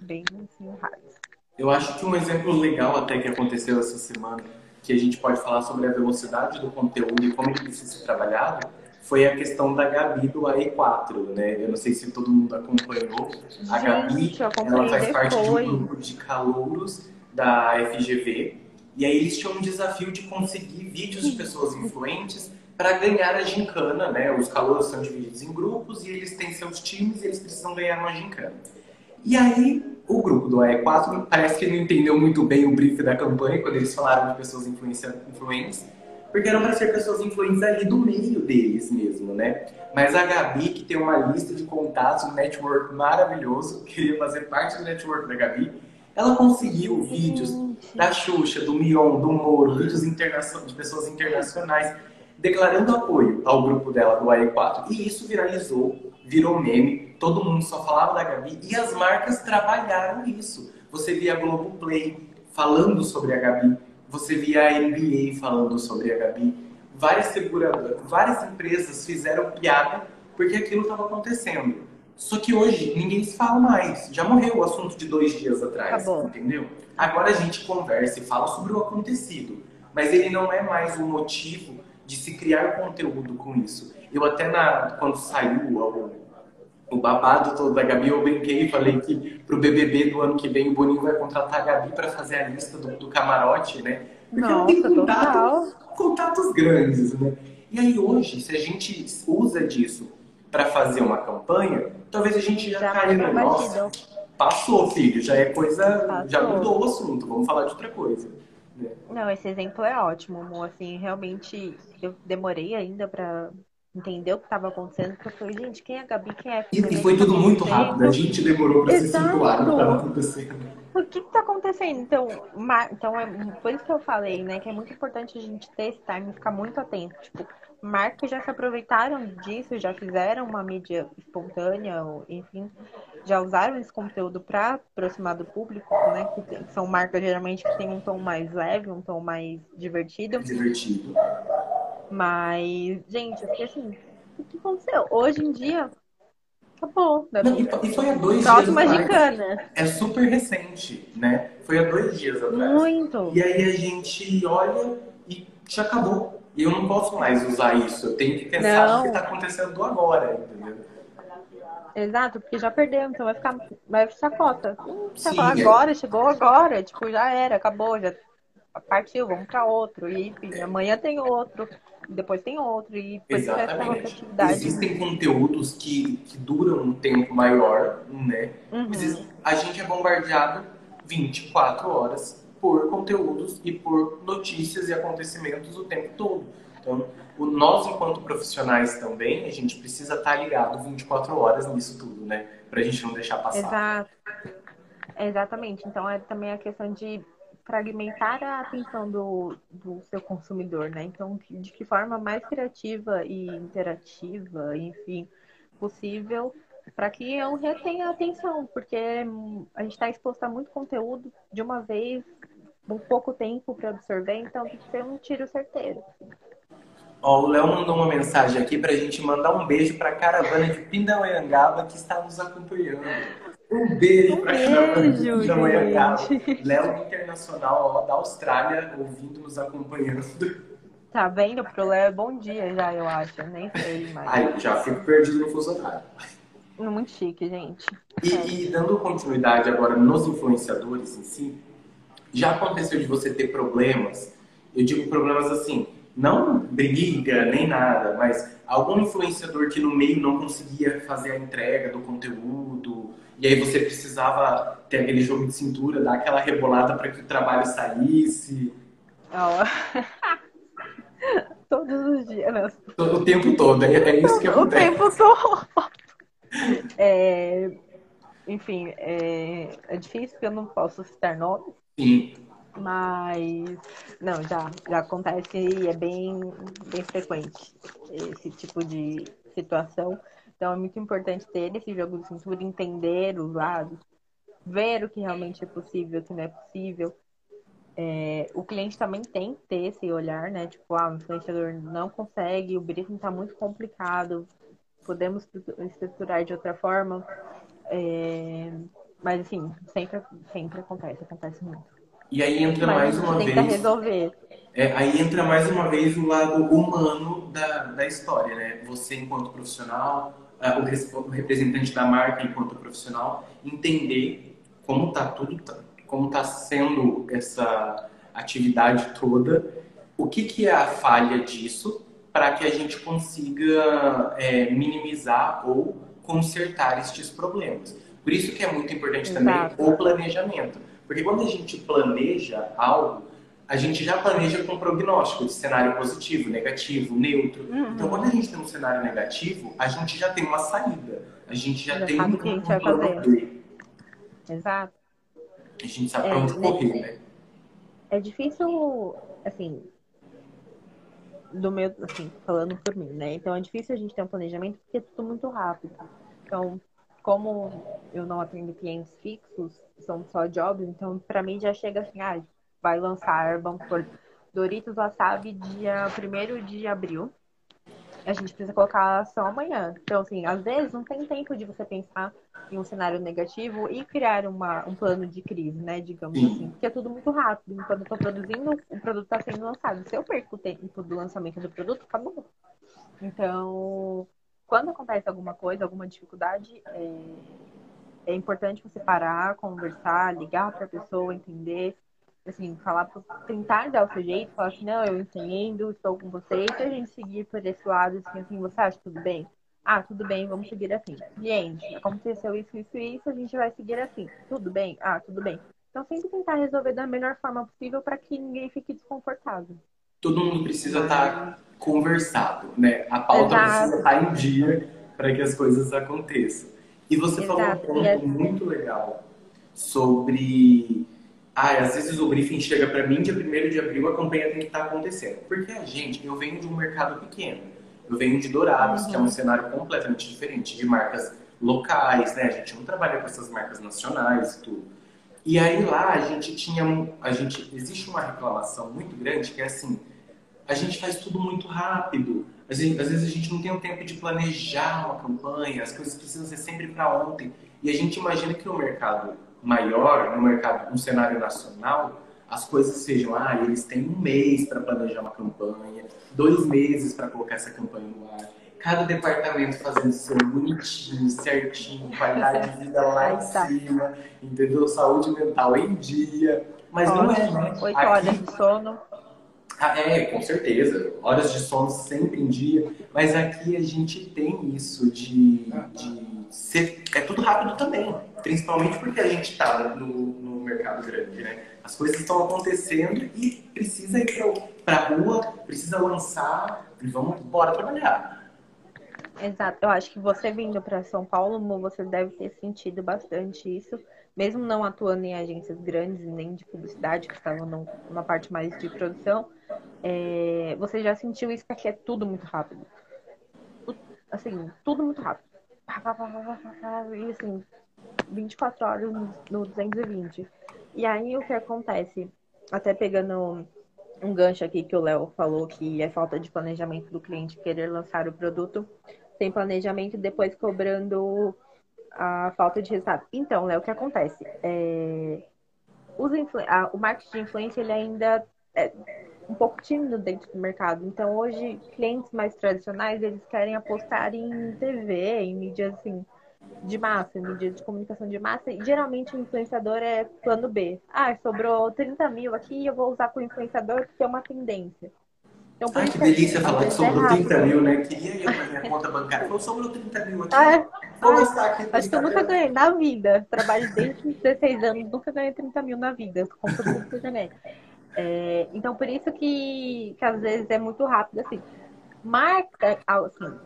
bem assim, raros. Eu acho que um exemplo legal até que aconteceu essa semana, que a gente pode falar sobre a velocidade do conteúdo e como ele precisa ser trabalhado, foi a questão da Gabi do AE4, né? Eu não sei se todo mundo acompanhou. A Gabi, ela faz parte de um grupo de calouros da FGV. E aí eles tinham um desafio de conseguir vídeos de pessoas influentes para ganhar a gincana, né? Os calouros são divididos em grupos e eles têm seus times e eles precisam ganhar uma gincana. E aí, o grupo do AE4 parece que não entendeu muito bem o brief da campanha quando eles falaram de pessoas influentes, porque eram para ser pessoas influentes ali do meio deles mesmo, né? Mas a Gabi, que tem uma lista de contatos, um network maravilhoso, queria fazer parte do network da Gabi, ela conseguiu vídeos da Xuxa, do Mion, do Moro, vídeos de pessoas internacionais declarando apoio ao grupo dela do AE4. E isso viralizou, virou meme, todo mundo só falava da Gabi e as marcas trabalharam isso. Você via a Globoplay falando sobre a Gabi, você via a NBA falando sobre a Gabi, várias seguradoras, várias empresas fizeram piada porque aquilo estava acontecendo. Só que hoje ninguém se fala mais. Já morreu o assunto de dois dias atrás, entendeu? Agora a gente conversa e fala sobre o acontecido, mas ele não é mais o motivo de se criar conteúdo com isso. Eu até na quando saiu o, o babado todo da Gabi, eu brinquei e falei que pro BBB do ano que vem o Boninho vai contratar a Gabi para fazer a lista do, do camarote, né? Porque ela tem Nossa, contato, contatos grandes, né? E aí hoje, se a gente usa disso para fazer uma campanha, talvez a gente já, Já caia no nossa, passou, filho, já é coisa, já Passou. mudou o assunto, vamos falar de outra coisa. Não, esse exemplo é ótimo, Mo. Assim, realmente eu demorei ainda pra entender o que estava acontecendo, porque eu falei, gente, quem é a Gabi? Quem é a E, e foi O tudo tá muito rápido, a gente demorou para se situar no que estava acontecendo. O que está acontecendo? Então, ma- então é por isso que eu falei, né? Que é muito importante a gente ter esse time, ficar muito atento. Tipo, marcas já se aproveitaram disso, já fizeram uma mídia espontânea, ou, enfim, já usaram esse conteúdo para aproximar do público, né? Que, tem- que são marcas geralmente que têm um tom mais leve, um tom mais divertido. Divertido. Mas, gente, eu fiquei assim, o que aconteceu? Hoje em dia, acabou. né? Não, e, foi há dois Próxima dias atrás. gincana. É super recente, né? Foi há dois dias atrás. Muito. E aí a gente olha e já acabou. E eu não posso mais usar isso. Eu tenho que pensar Não. no que está acontecendo do agora, entendeu? Exato, porque já perdeu, então vai ficar, vai ficar cota. Hum, Você fala é. agora, chegou agora, tipo, já era, acabou, já partiu, vamos pra outro. E enfim, amanhã tem outro, depois tem outro, e depois Exatamente. Existem conteúdos que, que duram um tempo maior, né? Uhum. A gente é bombardeado 24 horas por conteúdos e por notícias e acontecimentos o tempo todo. Então, o, nós, enquanto profissionais também, a gente precisa estar ligado 24 horas nisso tudo, né? Para a gente não deixar passar. Exato. Exatamente. Então, é também a questão de fragmentar a atenção do, do seu consumidor, né? Então, de que forma mais criativa e interativa, enfim, possível, para que eu retenha a atenção, porque a gente está exposto a muito conteúdo de uma vez, com pouco tempo para absorver, então tem que ser um tiro certeiro. Ó, o Léo mandou uma mensagem aqui para a gente mandar um beijo para a caravana de Pindamonhangaba que está nos acompanhando. Um beijo para a caravana de Pindamonhangaba. Léo Internacional ó, da Austrália ouvindo, nos acompanhando. Tá vendo? Pro Léo é bom dia já, eu acho. Nem sei, mas. Ai, já fico perdido no fuso horário. Muito chique, gente. E, é. e dando continuidade agora nos influenciadores em si, já aconteceu de você ter problemas? Eu digo problemas assim, não briga nem nada, mas algum influenciador que no meio não conseguia fazer a entrega do conteúdo e aí você precisava ter aquele jogo de cintura, dar aquela rebolada para que o trabalho saísse. Oh. Todos os dias. O tempo todo, é, é isso que acontece. O tempo todo. É, enfim, é, é difícil porque eu não posso citar nomes. Sim. Mas, não, já, já acontece e é bem, bem frequente esse tipo de situação. Então, é muito importante ter esse jogo de cintura, entender os lados, ver o que realmente é possível, o que não é possível. É, o cliente também tem que ter esse olhar, né? Tipo, ah, o influenciador não consegue, o briefing está muito complicado, podemos estruturar de outra forma. É, mas, assim, sempre, sempre acontece, acontece muito. E aí entra Mas mais uma tenta vez. resolver. É, aí entra mais uma vez o lado humano da, da história, né? Você, enquanto profissional, o representante da marca, enquanto profissional, entender como está tudo, tá, como está sendo essa atividade toda, o que, que é a falha disso, para que a gente consiga é, minimizar ou consertar estes problemas. Por isso que é muito importante Exato. também o planejamento porque quando a gente planeja algo, a gente já planeja com prognóstico de cenário positivo, negativo, neutro. Uhum. Então, quando a gente tem um cenário negativo, a gente já tem uma saída. A gente já, já tem um, um plano B. Exato. A gente sabe é, pra onde correr, né? É difícil, assim, do meu, assim, falando por mim, né? Então é difícil a gente ter um planejamento porque é tudo muito rápido. Então, como eu não atendo clientes fixos, são só jobs, então para mim já chega assim, ah, vai lançar, por Doritos Wasabi dia 1 de abril. A gente precisa colocar a ação amanhã. Então, assim, às vezes não tem tempo de você pensar em um cenário negativo e criar uma, um plano de crise, né? Digamos Sim. assim. Porque é tudo muito rápido. Quando eu estou produzindo, o produto está sendo lançado. Se eu perco o tempo do lançamento do produto, acabou. Então, quando acontece alguma coisa, alguma dificuldade, é, é importante você parar, conversar, ligar para a pessoa, entender, assim, falar, tentar dar o seu jeito, falar assim, não, eu entendo, estou com você, e se a gente seguir por esse lado, assim, assim, você acha tudo bem? Ah, tudo bem, vamos seguir assim. Gente, aconteceu isso, isso e isso, a gente vai seguir assim. Tudo bem? Ah, tudo bem. Então, sempre tentar resolver da melhor forma possível para que ninguém fique desconfortável. Todo mundo precisa estar tá conversado, né? A pauta Exato. precisa estar em dia para que as coisas aconteçam. E você Exato. falou um ponto é muito legal sobre. Ah, às vezes o briefing chega para mim dia 1 de abril, a campanha tem que estar tá acontecendo. Porque a gente, eu venho de um mercado pequeno. Eu venho de Dourados, uhum. que é um uhum. cenário completamente diferente de marcas locais, né? A gente não trabalha com essas marcas nacionais e tudo. E aí lá a gente tinha, a gente existe uma reclamação muito grande que é assim, a gente faz tudo muito rápido. Às vezes, às vezes a gente não tem o tempo de planejar uma campanha, as coisas precisam ser sempre para ontem. E a gente imagina que no mercado maior, no mercado, no cenário nacional, as coisas sejam, ah, eles têm um mês para planejar uma campanha, dois meses para colocar essa campanha no ar. Cada departamento fazendo seu bonitinho, certinho, qualidade de vida lá em cima, entendeu? Saúde mental em dia. Mas não é, né? Oito horas de sono. Ah, é, com certeza. Horas de sono sempre em dia. Mas aqui a gente tem isso de, de ser. É tudo rápido também. Principalmente porque a gente está no, no mercado grande, né? As coisas estão acontecendo e precisa ir para a rua, precisa lançar e vamos embora trabalhar. Exato. Eu acho que você vindo para São Paulo, você deve ter sentido bastante isso, mesmo não atuando em agências grandes nem de publicidade, que estavam numa parte mais de produção. É... você já sentiu isso que aqui é tudo muito rápido. Assim, tudo muito rápido. E assim, 24 horas no 220. E aí o que acontece? Até pegando um gancho aqui que o Léo falou que é falta de planejamento do cliente querer lançar o produto sem planejamento e depois cobrando a falta de resultado. Então, Léo, o que acontece? É... O marketing de influência ele ainda é um pouco tímido dentro do mercado. Então, hoje, clientes mais tradicionais, eles querem apostar em TV, em mídias assim, de massa, mídias de comunicação de massa. E geralmente o influenciador é plano B. Ah, sobrou 30 mil aqui, eu vou usar com o influenciador porque é uma tendência. Então, Ai, que delícia falar que sobrou 30 mil, né? Queria ir pra minha conta bancária. Falou, sobrou 30 mil aqui. Ah, vou gastar aqui. Acho que eu nunca ganhei na vida. Trabalho desde os 16 anos, nunca ganhei 30 mil na vida. Com tudo na internet. É, então, por isso que, que às vezes é muito rápido assim. Marca, assim,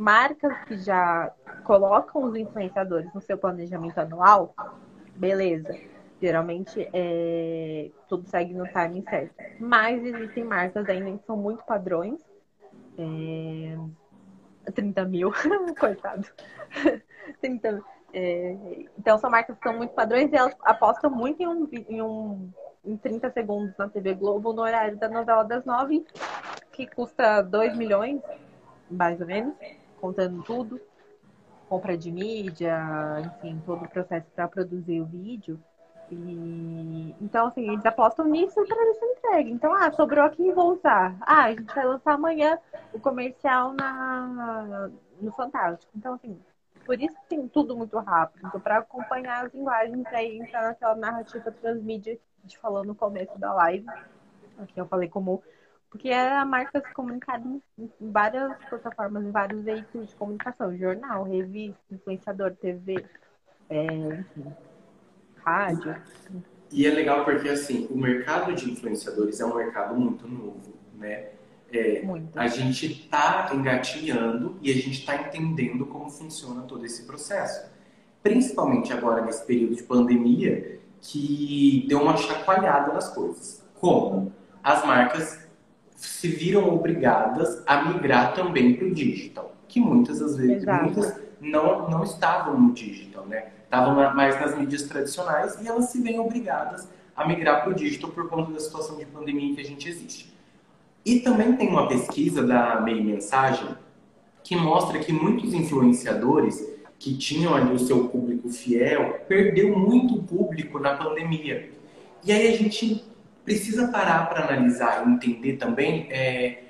marcas que já colocam os influenciadores no seu planejamento anual, beleza. Geralmente é, tudo segue no timing certo. Mas existem marcas ainda que são muito padrões. É, 30 mil, coitado. 30, é, então são marcas que são muito padrões e elas apostam muito em um, em um em 30 segundos na TV Globo no horário da novela das nove, que custa 2 milhões, mais ou menos, contando tudo. Compra de mídia, enfim, todo o processo para produzir o vídeo. E, então, assim, eles apostam nisso para se entregue. Então, ah, sobrou aqui, vou usar. Ah, a gente vai lançar amanhã o comercial na, no Fantástico. Então, assim, por isso tem tudo muito rápido. Então, para acompanhar as linguagens, para entrar naquela narrativa transmídia gente falou no começo da live. Aqui eu falei como. Porque é a marca se comunicada em várias plataformas, em vários veículos de comunicação. Jornal, revista, influenciador, TV, é, enfim, rádio. E é legal porque, assim, o mercado de influenciadores é um mercado muito novo, né? É, a gente está engatinhando e a gente está entendendo como funciona todo esse processo. Principalmente agora nesse período de pandemia, que deu uma chacoalhada nas coisas. Como? As marcas se viram obrigadas a migrar também para o digital, que muitas das vezes muitas não, não estavam no digital, né? Estavam mais nas mídias tradicionais e elas se veem obrigadas a migrar para o digital por conta da situação de pandemia em que a gente existe. E também tem uma pesquisa da Meio Mensagem que mostra que muitos influenciadores que tinham ali o seu público fiel perdeu muito público na pandemia. E aí a gente precisa parar para analisar e entender também é,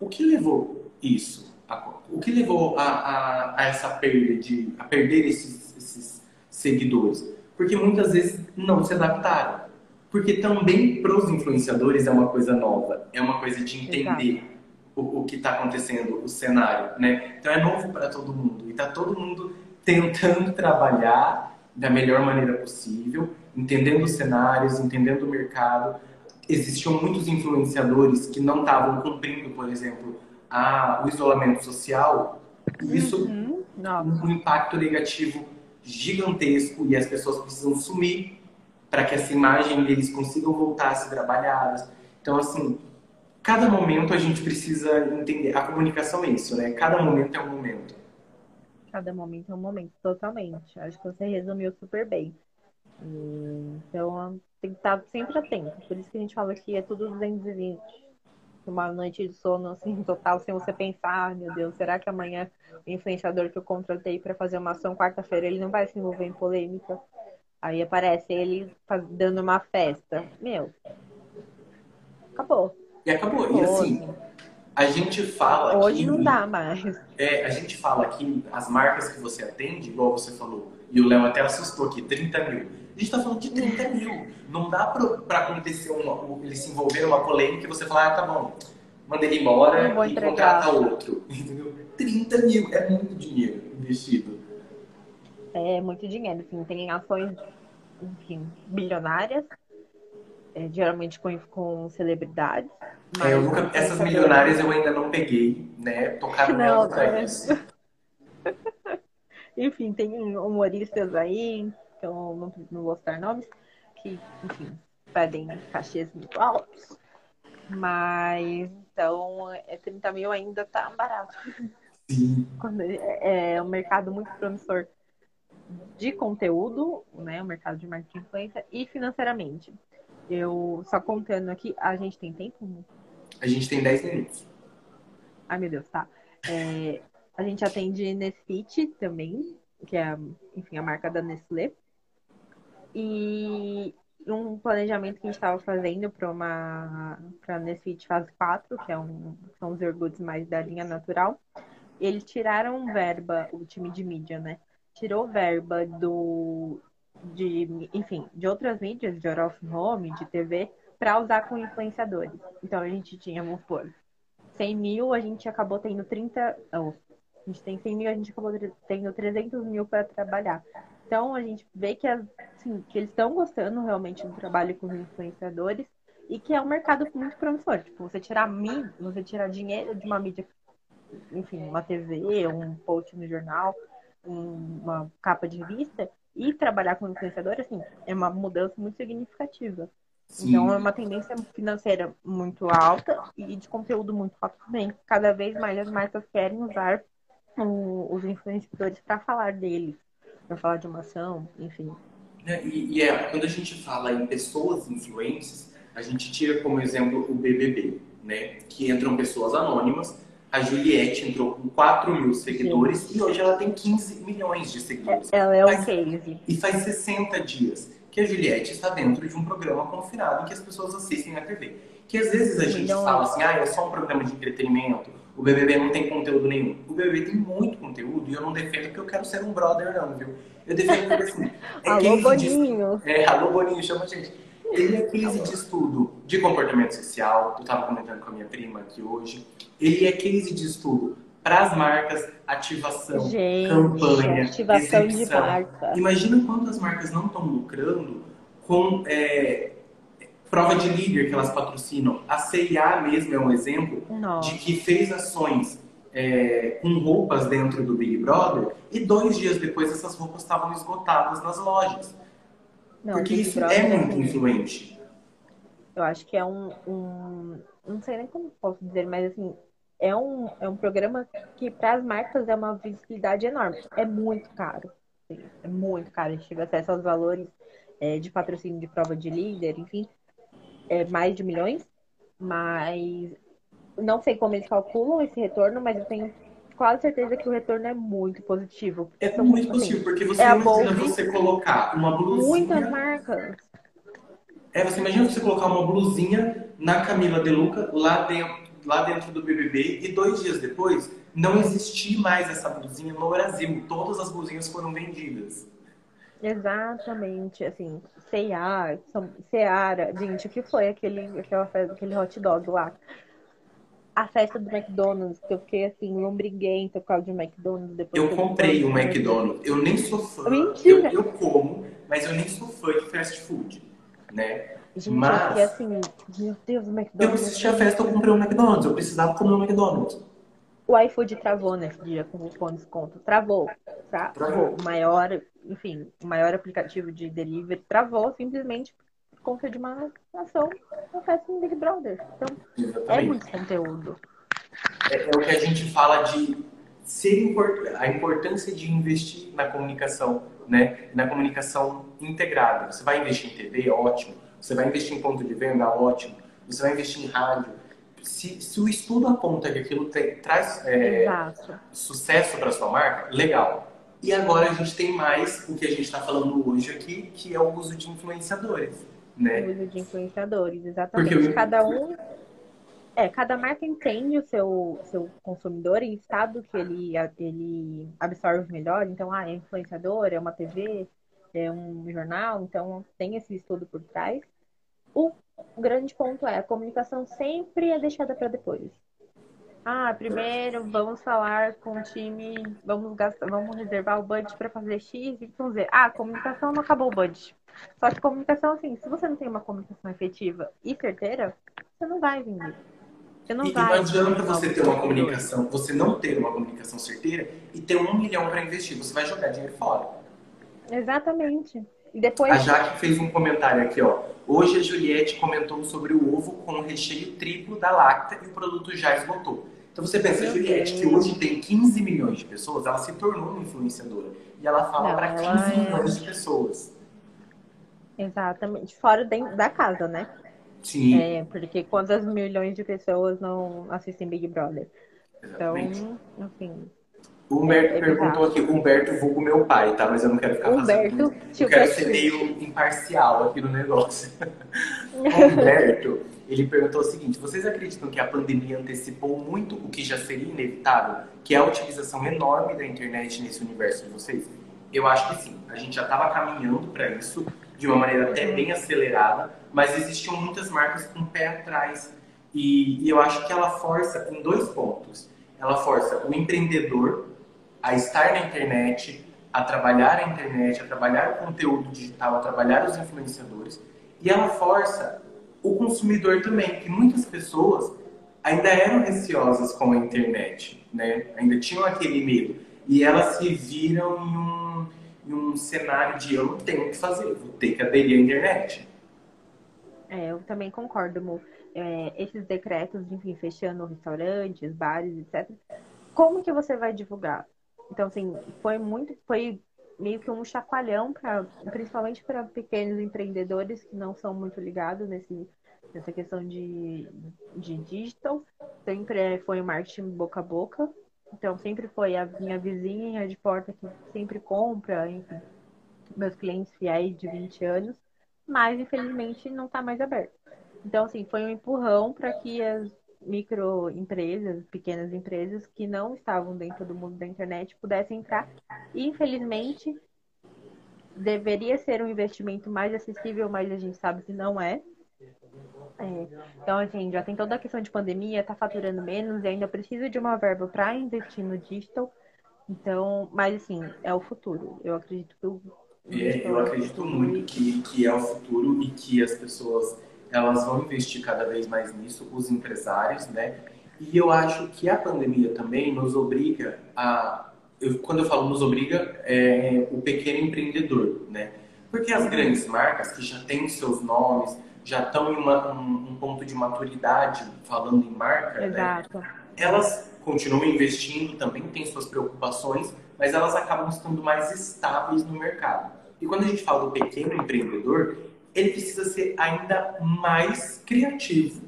o que levou isso, a, o que levou a, a, a, essa perda de a perder esses, esses seguidores, porque muitas vezes não se adaptaram. Porque também para os influenciadores é uma coisa nova, é uma coisa de entender o, o, que está acontecendo, o cenário, né? Então é novo para todo mundo e está todo mundo tentando trabalhar da melhor maneira possível, entendendo os cenários, entendendo o mercado. Existiam muitos influenciadores que não estavam cumprindo, por exemplo, a, o isolamento social. E isso uhum. um impacto negativo gigantesco e as pessoas precisam sumir para que essa imagem deles consigam voltar a ser trabalhadas. Então, assim, cada momento a gente precisa entender. A comunicação é isso, né? Cada momento é um momento. Cada momento é um momento, totalmente. Acho que você resumiu super bem. Então, tem que estar sempre atento. Por isso que a gente fala que é tudo 220. Uma noite de sono, assim, total, sem você pensar, ah, meu Deus, será que amanhã o influenciador que eu contratei para fazer uma ação quarta-feira, ele não vai se envolver em polêmica? Aí aparece ele dando uma festa. Meu, acabou. E acabou. acabou. E assim, a gente fala Hoje não dá mais. É, a gente fala que as marcas que você atende, igual você falou, e o Léo até assustou aqui, 30 mil. A gente tá falando de 30 mil. Não dá pra, pra acontecer uma, ele se envolver numa polêmica e você falar, ah, tá bom, manda ele embora e entregar. contrata outro. Entendeu? 30 mil é muito dinheiro investido. É muito dinheiro, assim, tem ações enfim, bilionárias, é, geralmente com, com celebridades. É, eu nunca, essas milionárias eu ainda não peguei, né? Tocaram nelas pra é. isso. enfim, tem humoristas aí, que eu não, não vou citar nomes, que, enfim, pedem cachês muito altos. Mas, então, é 30 mil ainda tá barato. Sim. Quando é, é um mercado muito promissor de conteúdo, né? O mercado de marketing influência e financeiramente. Eu só contando aqui, a gente tem tempo? A gente tem 10 minutos. Ai, meu Deus, tá. É, a gente atende Nesfit também, que é, enfim, a marca da Nestlé. E um planejamento que a gente estava fazendo para uma para Nesfit fase 4, que é um, são os iogurtes mais da linha natural, eles tiraram verba, o time de mídia, né? Tirou verba do de, enfim, de outras mídias, de of home, de TV, para usar com influenciadores. Então a gente tinha, vamos supor, 100 mil, a gente acabou tendo 30. Oh, a gente tem 100 mil, a gente acabou tendo 300 mil para trabalhar. Então a gente vê que, assim, que eles estão gostando realmente do trabalho com os influenciadores e que é um mercado muito promissor. Tipo, você tirar mídia, você tirar dinheiro de uma mídia, enfim, uma TV, um post no jornal, uma capa de revista e trabalhar com influenciador, assim, é uma mudança muito significativa. Sim. Então é uma tendência financeira muito alta e de conteúdo muito alto também. Cada vez mais as marcas querem usar o, os influenciadores para falar deles para falar de uma ação, enfim. É, e, e, é, quando a gente fala em pessoas influentes, a gente tira como exemplo o BBB, né? Que entram pessoas anônimas. A Juliette entrou com 4 mil seguidores Sim. e hoje ela tem 15 milhões de seguidores. Ela é o case. E faz 60 dias que a Juliette está dentro de um programa confinado em que as pessoas assistem na TV. Que às vezes a gente Milhões. fala assim, ah, é só um programa de entretenimento, o BBB não tem conteúdo nenhum. O BBB tem muito conteúdo e eu não defendo porque eu quero ser um brother, não, viu? Eu defendo porque assim. É alô, Boninho. De... É, alô, Boninho, chama a gente. Ele é case de estudo de comportamento social. Eu estava comentando com a minha prima aqui hoje. Ele é case de estudo para as marcas, ativação, gente, campanha, ativação de marca. Imagina quantas marcas não estão lucrando com é, prova de líder que elas patrocinam. A CIA mesmo é um exemplo Nossa. de que fez ações é, com roupas dentro do Big Brother e dois dias depois essas roupas estavam esgotadas nas lojas. Não, Porque isso Brother é muito é influente. Eu acho que é um, um. Não sei nem como posso dizer, mas assim, é um, é um programa que para as marcas é uma visibilidade enorme. É muito caro. É muito caro. A gente tive acesso aos valores é, de patrocínio de prova de líder, enfim é, mais de milhões, mas não sei como eles calculam esse retorno, mas eu tenho quase certeza que o retorno é muito positivo. É muito assim, positivo, porque você é imagina você colocar uma blusinha... Muitas marcas. É, você imagina você colocar uma blusinha na Camila De Luca, lá dentro, lá dentro do BBB, e dois dias depois, não existir mais essa blusinha no Brasil. Todas as blusinhas foram vendidas. Exatamente, assim, C&A, Seara, gente, o que foi aquele, aquela aquele hot dog lá? A festa do McDonald's, que eu fiquei assim, lombriguenta por causa de McDonald's. Depois eu comprei um McDonald's, eu nem sou fã, Mentira. Eu, eu como, mas eu nem sou fã de fast food, né? Gente, mas... fiquei assim, meu Deus, o McDonald's. Eu assisti a festa, eu comprei um McDonald's, eu precisava comer um McDonald's. O iFood travou nesse dia com o desconto. Travou. Travou. travou. O maior, enfim, o maior aplicativo de delivery travou simplesmente conta de uma ação festa no Big Brother. Então, é Exatamente. é muito conteúdo. É, é, o que a gente fala de ser import... a importância de investir na comunicação, né? Na comunicação integrada. Você vai investir em TV, ótimo. Você vai investir em ponto de venda, ótimo. Você vai investir em rádio se, se o estudo aponta que aquilo te, traz é, sucesso para sua marca, legal. E agora a gente tem mais o que a gente está falando hoje aqui, que é o uso de influenciadores. Né? O uso de influenciadores, exatamente. Porque cada um. É, cada marca entende o seu, seu consumidor em estado que ele, ele absorve melhor. Então, ah, é influenciador, é uma TV, é um jornal, então tem esse estudo por trás. O grande ponto é a comunicação sempre é deixada para depois. Ah, primeiro vamos falar com o time, vamos gastar, vamos reservar o budget para fazer X, Y, Z. Ah, comunicação não acabou o budget. Só que comunicação, assim, se você não tem uma comunicação efetiva e certeira, você não vai vender. Você não e, vai. não adianta você ter uma comunicação, você não ter uma comunicação certeira e ter um milhão para investir. Você vai jogar dinheiro fora. Exatamente. E depois... A Jaque fez um comentário aqui, ó. Hoje a Juliette comentou sobre o ovo com o recheio triplo da Lacta e o produto já esgotou. Então você pensa, Meu Juliette, Deus. que hoje tem 15 milhões de pessoas, ela se tornou uma influenciadora. E ela fala para 15 é... milhões de pessoas. Exatamente. Fora da casa, né? Sim. É, porque quantas milhões de pessoas não assistem Big Brother? Exatamente. Então, enfim. O Humberto é, perguntou aqui, Humberto vulgo meu pai, tá? Mas eu não quero ficar Humberto, fazendo. Eu quero ser meio imparcial aqui no negócio. Humberto, ele perguntou o seguinte: vocês acreditam que a pandemia antecipou muito o que já seria inevitável, que é a utilização enorme da internet nesse universo de vocês? Eu acho que sim. A gente já estava caminhando para isso de uma maneira até bem acelerada, mas existiam muitas marcas com o pé atrás. E, e eu acho que ela força em dois pontos. Ela força o empreendedor a estar na internet, a trabalhar a internet, a trabalhar o conteúdo digital, a trabalhar os influenciadores, e ela força o consumidor também, que muitas pessoas ainda eram receosas com a internet, né? Ainda tinham aquele medo. E elas se viram em um, em um cenário de eu não tenho o que fazer, vou ter que aderir à internet. É, eu também concordo, Mo. É, esses decretos, enfim, fechando restaurantes, bares, etc. Como que você vai divulgar? Então, assim, foi muito, foi meio que um chacoalhão para, principalmente para pequenos empreendedores que não são muito ligados nesse, nessa questão de, de digital. Sempre foi o marketing boca a boca. Então, sempre foi a minha vizinha de porta que sempre compra, enfim, meus clientes fiéis de 20 anos, mas infelizmente não está mais aberto. Então, assim, foi um empurrão para que as microempresas, pequenas empresas que não estavam dentro do mundo da internet pudessem entrar. E, infelizmente, deveria ser um investimento mais acessível, mas a gente sabe que não é. é. Então, assim, já tem toda a questão de pandemia, tá faturando menos e ainda precisa de uma verba para investir no digital. Então, mas assim, é o futuro. Eu acredito que o é, eu acredito muito que, que é o futuro e que as pessoas elas vão investir cada vez mais nisso, os empresários, né? E eu acho que a pandemia também nos obriga a. Eu, quando eu falo nos obriga, é o pequeno empreendedor, né? Porque as grandes marcas que já têm seus nomes, já estão em uma, um, um, ponto de maturidade falando em marca, né? elas continuam investindo, também têm suas preocupações, mas elas acabam estando mais estáveis no mercado. E quando a gente fala do pequeno empreendedor, ele precisa ser ainda mais criativo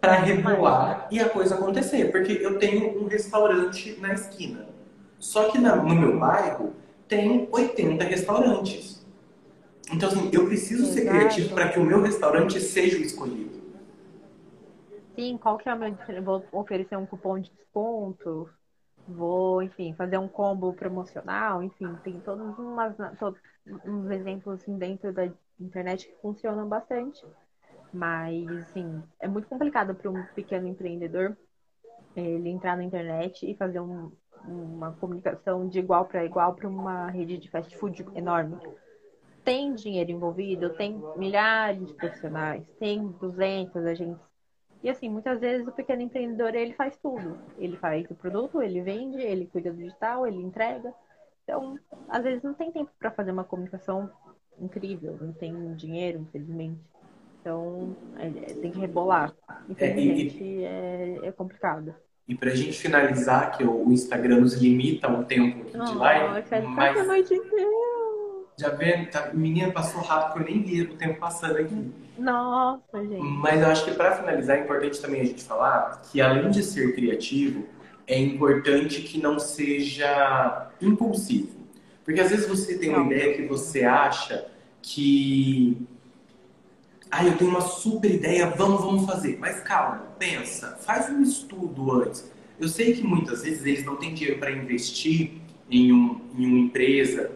para rebolar e a coisa acontecer. Porque eu tenho um restaurante na esquina. Só que na, no meu bairro tem 80 restaurantes. Então, assim, eu preciso Exato. ser criativo para que o meu restaurante seja o escolhido. Sim, qual que é o meu... Vou oferecer um cupom de desconto, vou, enfim, fazer um combo promocional, enfim, tem todos umas, todos uns exemplos assim, dentro da internet que funcionam bastante. Mas, assim, é muito complicado para um pequeno empreendedor ele entrar na internet e fazer um, uma comunicação de igual para igual para uma rede de fast food enorme. Tem dinheiro envolvido, tem milhares de profissionais, tem 200 agentes. E assim, muitas vezes o pequeno empreendedor ele faz tudo. Ele faz o produto, ele vende, ele cuida do digital, ele entrega. Então, às vezes não tem tempo para fazer uma comunicação incrível, não tem dinheiro, infelizmente. Então, é, é tem que rebolar. Infelizmente, é, e, é, é complicado. E pra gente finalizar, que o Instagram nos limita um tempo aqui de live. Mas... Noite Já vê, tá, menina, passou rápido que eu nem vi o tempo passando aqui. Nossa, gente. Mas eu acho que para finalizar é importante também a gente falar que além de ser criativo, é importante que não seja impulsivo. Porque às vezes você tem uma ideia que você acha que. Ah, eu tenho uma super ideia, vamos, vamos fazer. Mas calma, pensa, faz um estudo antes. Eu sei que muitas vezes eles não têm dinheiro para investir em, um, em uma empresa,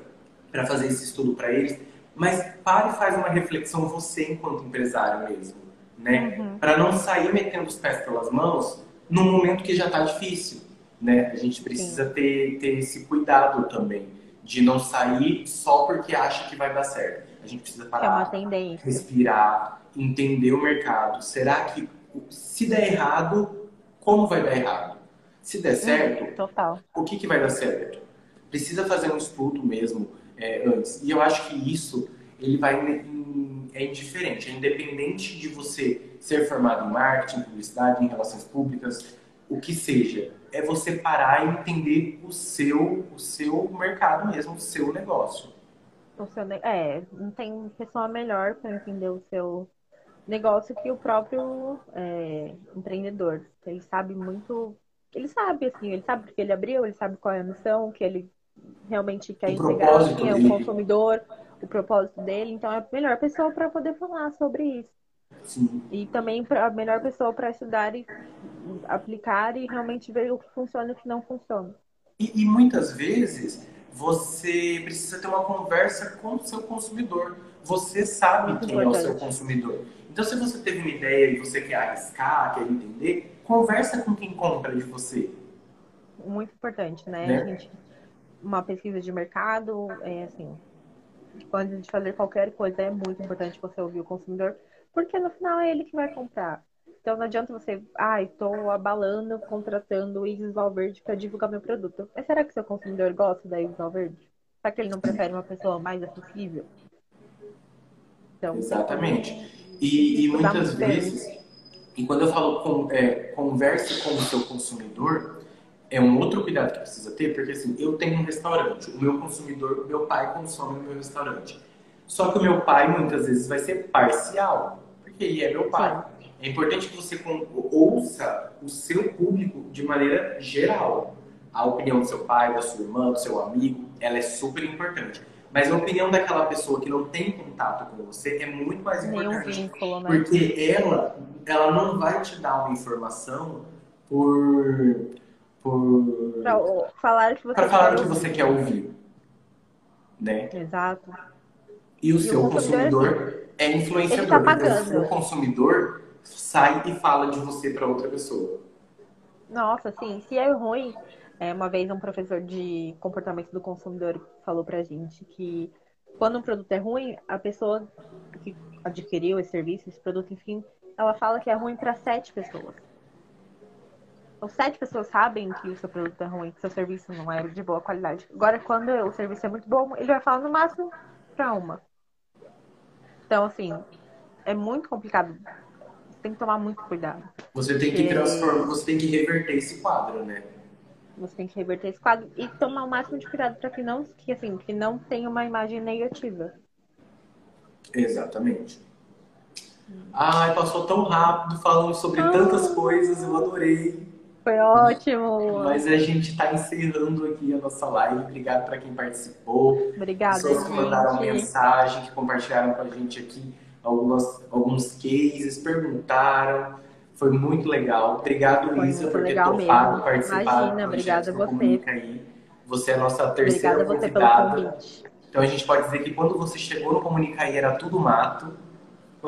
para fazer esse estudo para eles, mas pare e faz uma reflexão você enquanto empresário mesmo, né? Uhum. Para não sair metendo os pés pelas mãos num momento que já está difícil, né? A gente precisa ter, ter esse cuidado também de não sair só porque acha que vai dar certo. A gente precisa parar, é respirar, entender o mercado. Será que se der errado, como vai dar errado? Se der certo, Total. o que, que vai dar certo? Precisa fazer um estudo mesmo é, antes. E eu acho que isso ele vai é indiferente, é independente de você ser formado em marketing, publicidade, em relações públicas, o que seja. É você parar e entender o seu, o seu mercado mesmo, o seu negócio. O seu, é, não tem pessoa melhor para entender o seu negócio que o próprio é, empreendedor. Ele sabe muito. Ele sabe, assim, ele sabe porque ele abriu, ele sabe qual é a missão, que ele realmente quer entregar, quem é o consumidor, o propósito dele. Então é a melhor pessoa para poder falar sobre isso. Sim. E também a melhor pessoa para estudar e aplicar e realmente ver o que funciona e o que não funciona. E, e muitas vezes você precisa ter uma conversa com o seu consumidor. Você sabe Muito quem importante. é o seu consumidor. Então, se você teve uma ideia e você quer arriscar, quer entender, conversa com quem compra de você. Muito importante, né? né? Gente, uma pesquisa de mercado, é assim, antes de fazer qualquer coisa, é muito importante você ouvir o consumidor, porque no final é ele que vai comprar. Então não adianta você, ah, estou abalando, contratando o Isis Valverde para divulgar meu produto. Mas será que seu consumidor gosta da Isis Valverde? Será que ele não prefere uma pessoa mais acessível? Então, Exatamente. E, e muitas vezes, e quando eu falo com, é, converse com o seu consumidor, é um outro cuidado que precisa ter, porque assim, eu tenho um restaurante, o meu consumidor, meu pai consome no meu restaurante. Só que o meu pai muitas vezes vai ser parcial, porque ele é meu pai. Sim. É importante que você ouça o seu público de maneira geral. A opinião do seu pai, da sua irmã, do seu amigo, ela é super importante. Mas a opinião daquela pessoa que não tem contato com você é muito mais importante. Vínculo, né? Porque ela, ela não vai te dar uma informação por por pra falar o que você, pra falar o que você quer ouvir. Né? Exato. E o e seu o consumidor, é influenciador. Tá pagando. o seu consumidor sai e fala de você para outra pessoa. Nossa, sim. Se é ruim, é, uma vez um professor de comportamento do consumidor falou pra gente que quando um produto é ruim, a pessoa que adquiriu esse serviço, esse produto, enfim, ela fala que é ruim para sete pessoas. Então, sete pessoas sabem que o seu produto é ruim, que seu serviço não é de boa qualidade. Agora, quando o serviço é muito bom, ele vai falar no máximo para uma. Então, assim, é muito complicado. Você tem que tomar muito cuidado. Você tem que transformar, você tem que reverter esse quadro, né? Você tem que reverter esse quadro e tomar o máximo de cuidado para que não, que, assim, que não tenha uma imagem negativa. Exatamente. Ai, passou tão rápido falando sobre ah. tantas coisas, eu adorei. Foi ótimo. Mas a gente está encerrando aqui a nossa live. Obrigado para quem participou. Obrigada. Pessoas que mandaram mensagem, que compartilharam com a gente aqui algumas, alguns cases, perguntaram. Foi muito legal. Obrigado, Foi Isa, por ter topado participar Imagina, obrigada a você. Aí. Você é a nossa terceira obrigada convidada. Então a gente pode dizer que quando você chegou no Comunicaí era tudo mato.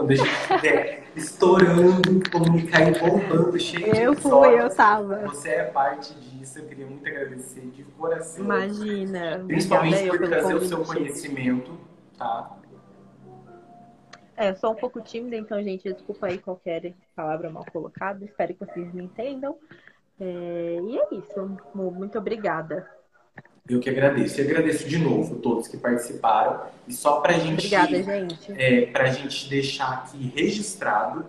Quando a gente estiver estourando, comunicar e bombando, cheio eu de Eu fui, eu tava. Você é parte disso, eu queria muito agradecer de coração. Imagina. Principalmente por trazer o seu conhecimento, tá? É, eu sou um pouco tímida, então, gente, desculpa aí qualquer palavra mal colocada. Espero que vocês me entendam. É, e é isso. Muito obrigada. Eu que agradeço. E agradeço de novo todos que participaram. E só para gente, Obrigada, gente. É, para a gente deixar aqui registrado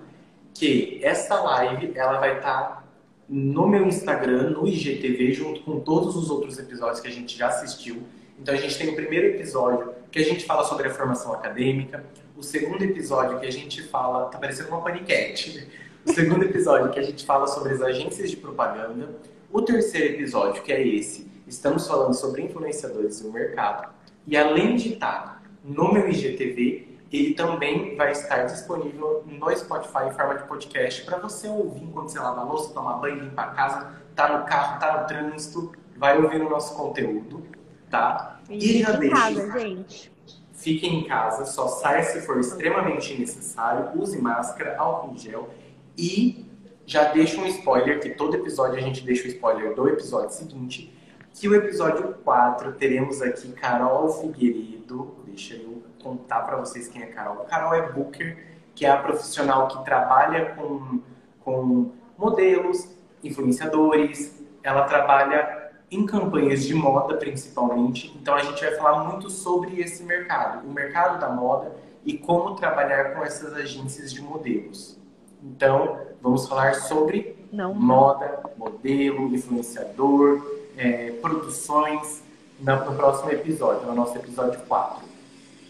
que essa live ela vai estar tá no meu Instagram, no IGTV, junto com todos os outros episódios que a gente já assistiu. Então a gente tem o primeiro episódio que a gente fala sobre a formação acadêmica, o segundo episódio que a gente fala, tá parecendo uma paniquete. O segundo episódio que a gente fala sobre as agências de propaganda, o terceiro episódio que é esse Estamos falando sobre influenciadores no mercado. E além de estar no meu IGTV, ele também vai estar disponível no Spotify em forma de podcast para você ouvir enquanto você lava a louça, toma banho, limpa a casa, tá no carro, tá no trânsito, vai ouvir o nosso conteúdo, tá? E, e já deixa. Casa, gente. Fique em casa, só saia se for extremamente necessário, use máscara, álcool em gel e já deixo um spoiler, que todo episódio a gente deixa o spoiler do episódio seguinte, que o episódio 4 teremos aqui Carol Figueiredo. Deixa eu contar para vocês quem é Carol. Carol é Booker, que é a profissional que trabalha com, com modelos, influenciadores, ela trabalha em campanhas de moda principalmente. Então a gente vai falar muito sobre esse mercado, o mercado da moda e como trabalhar com essas agências de modelos. Então, vamos falar sobre Não. moda, modelo, influenciador, é, produções no, no próximo episódio, no nosso episódio 4.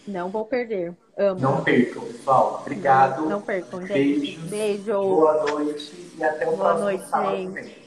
Não vou perder. Amo. Não percam, pessoal. Obrigado. Não, não percam, gente. Beijos. Beijo. Boa noite e até o Boa próximo noite, sábado gente.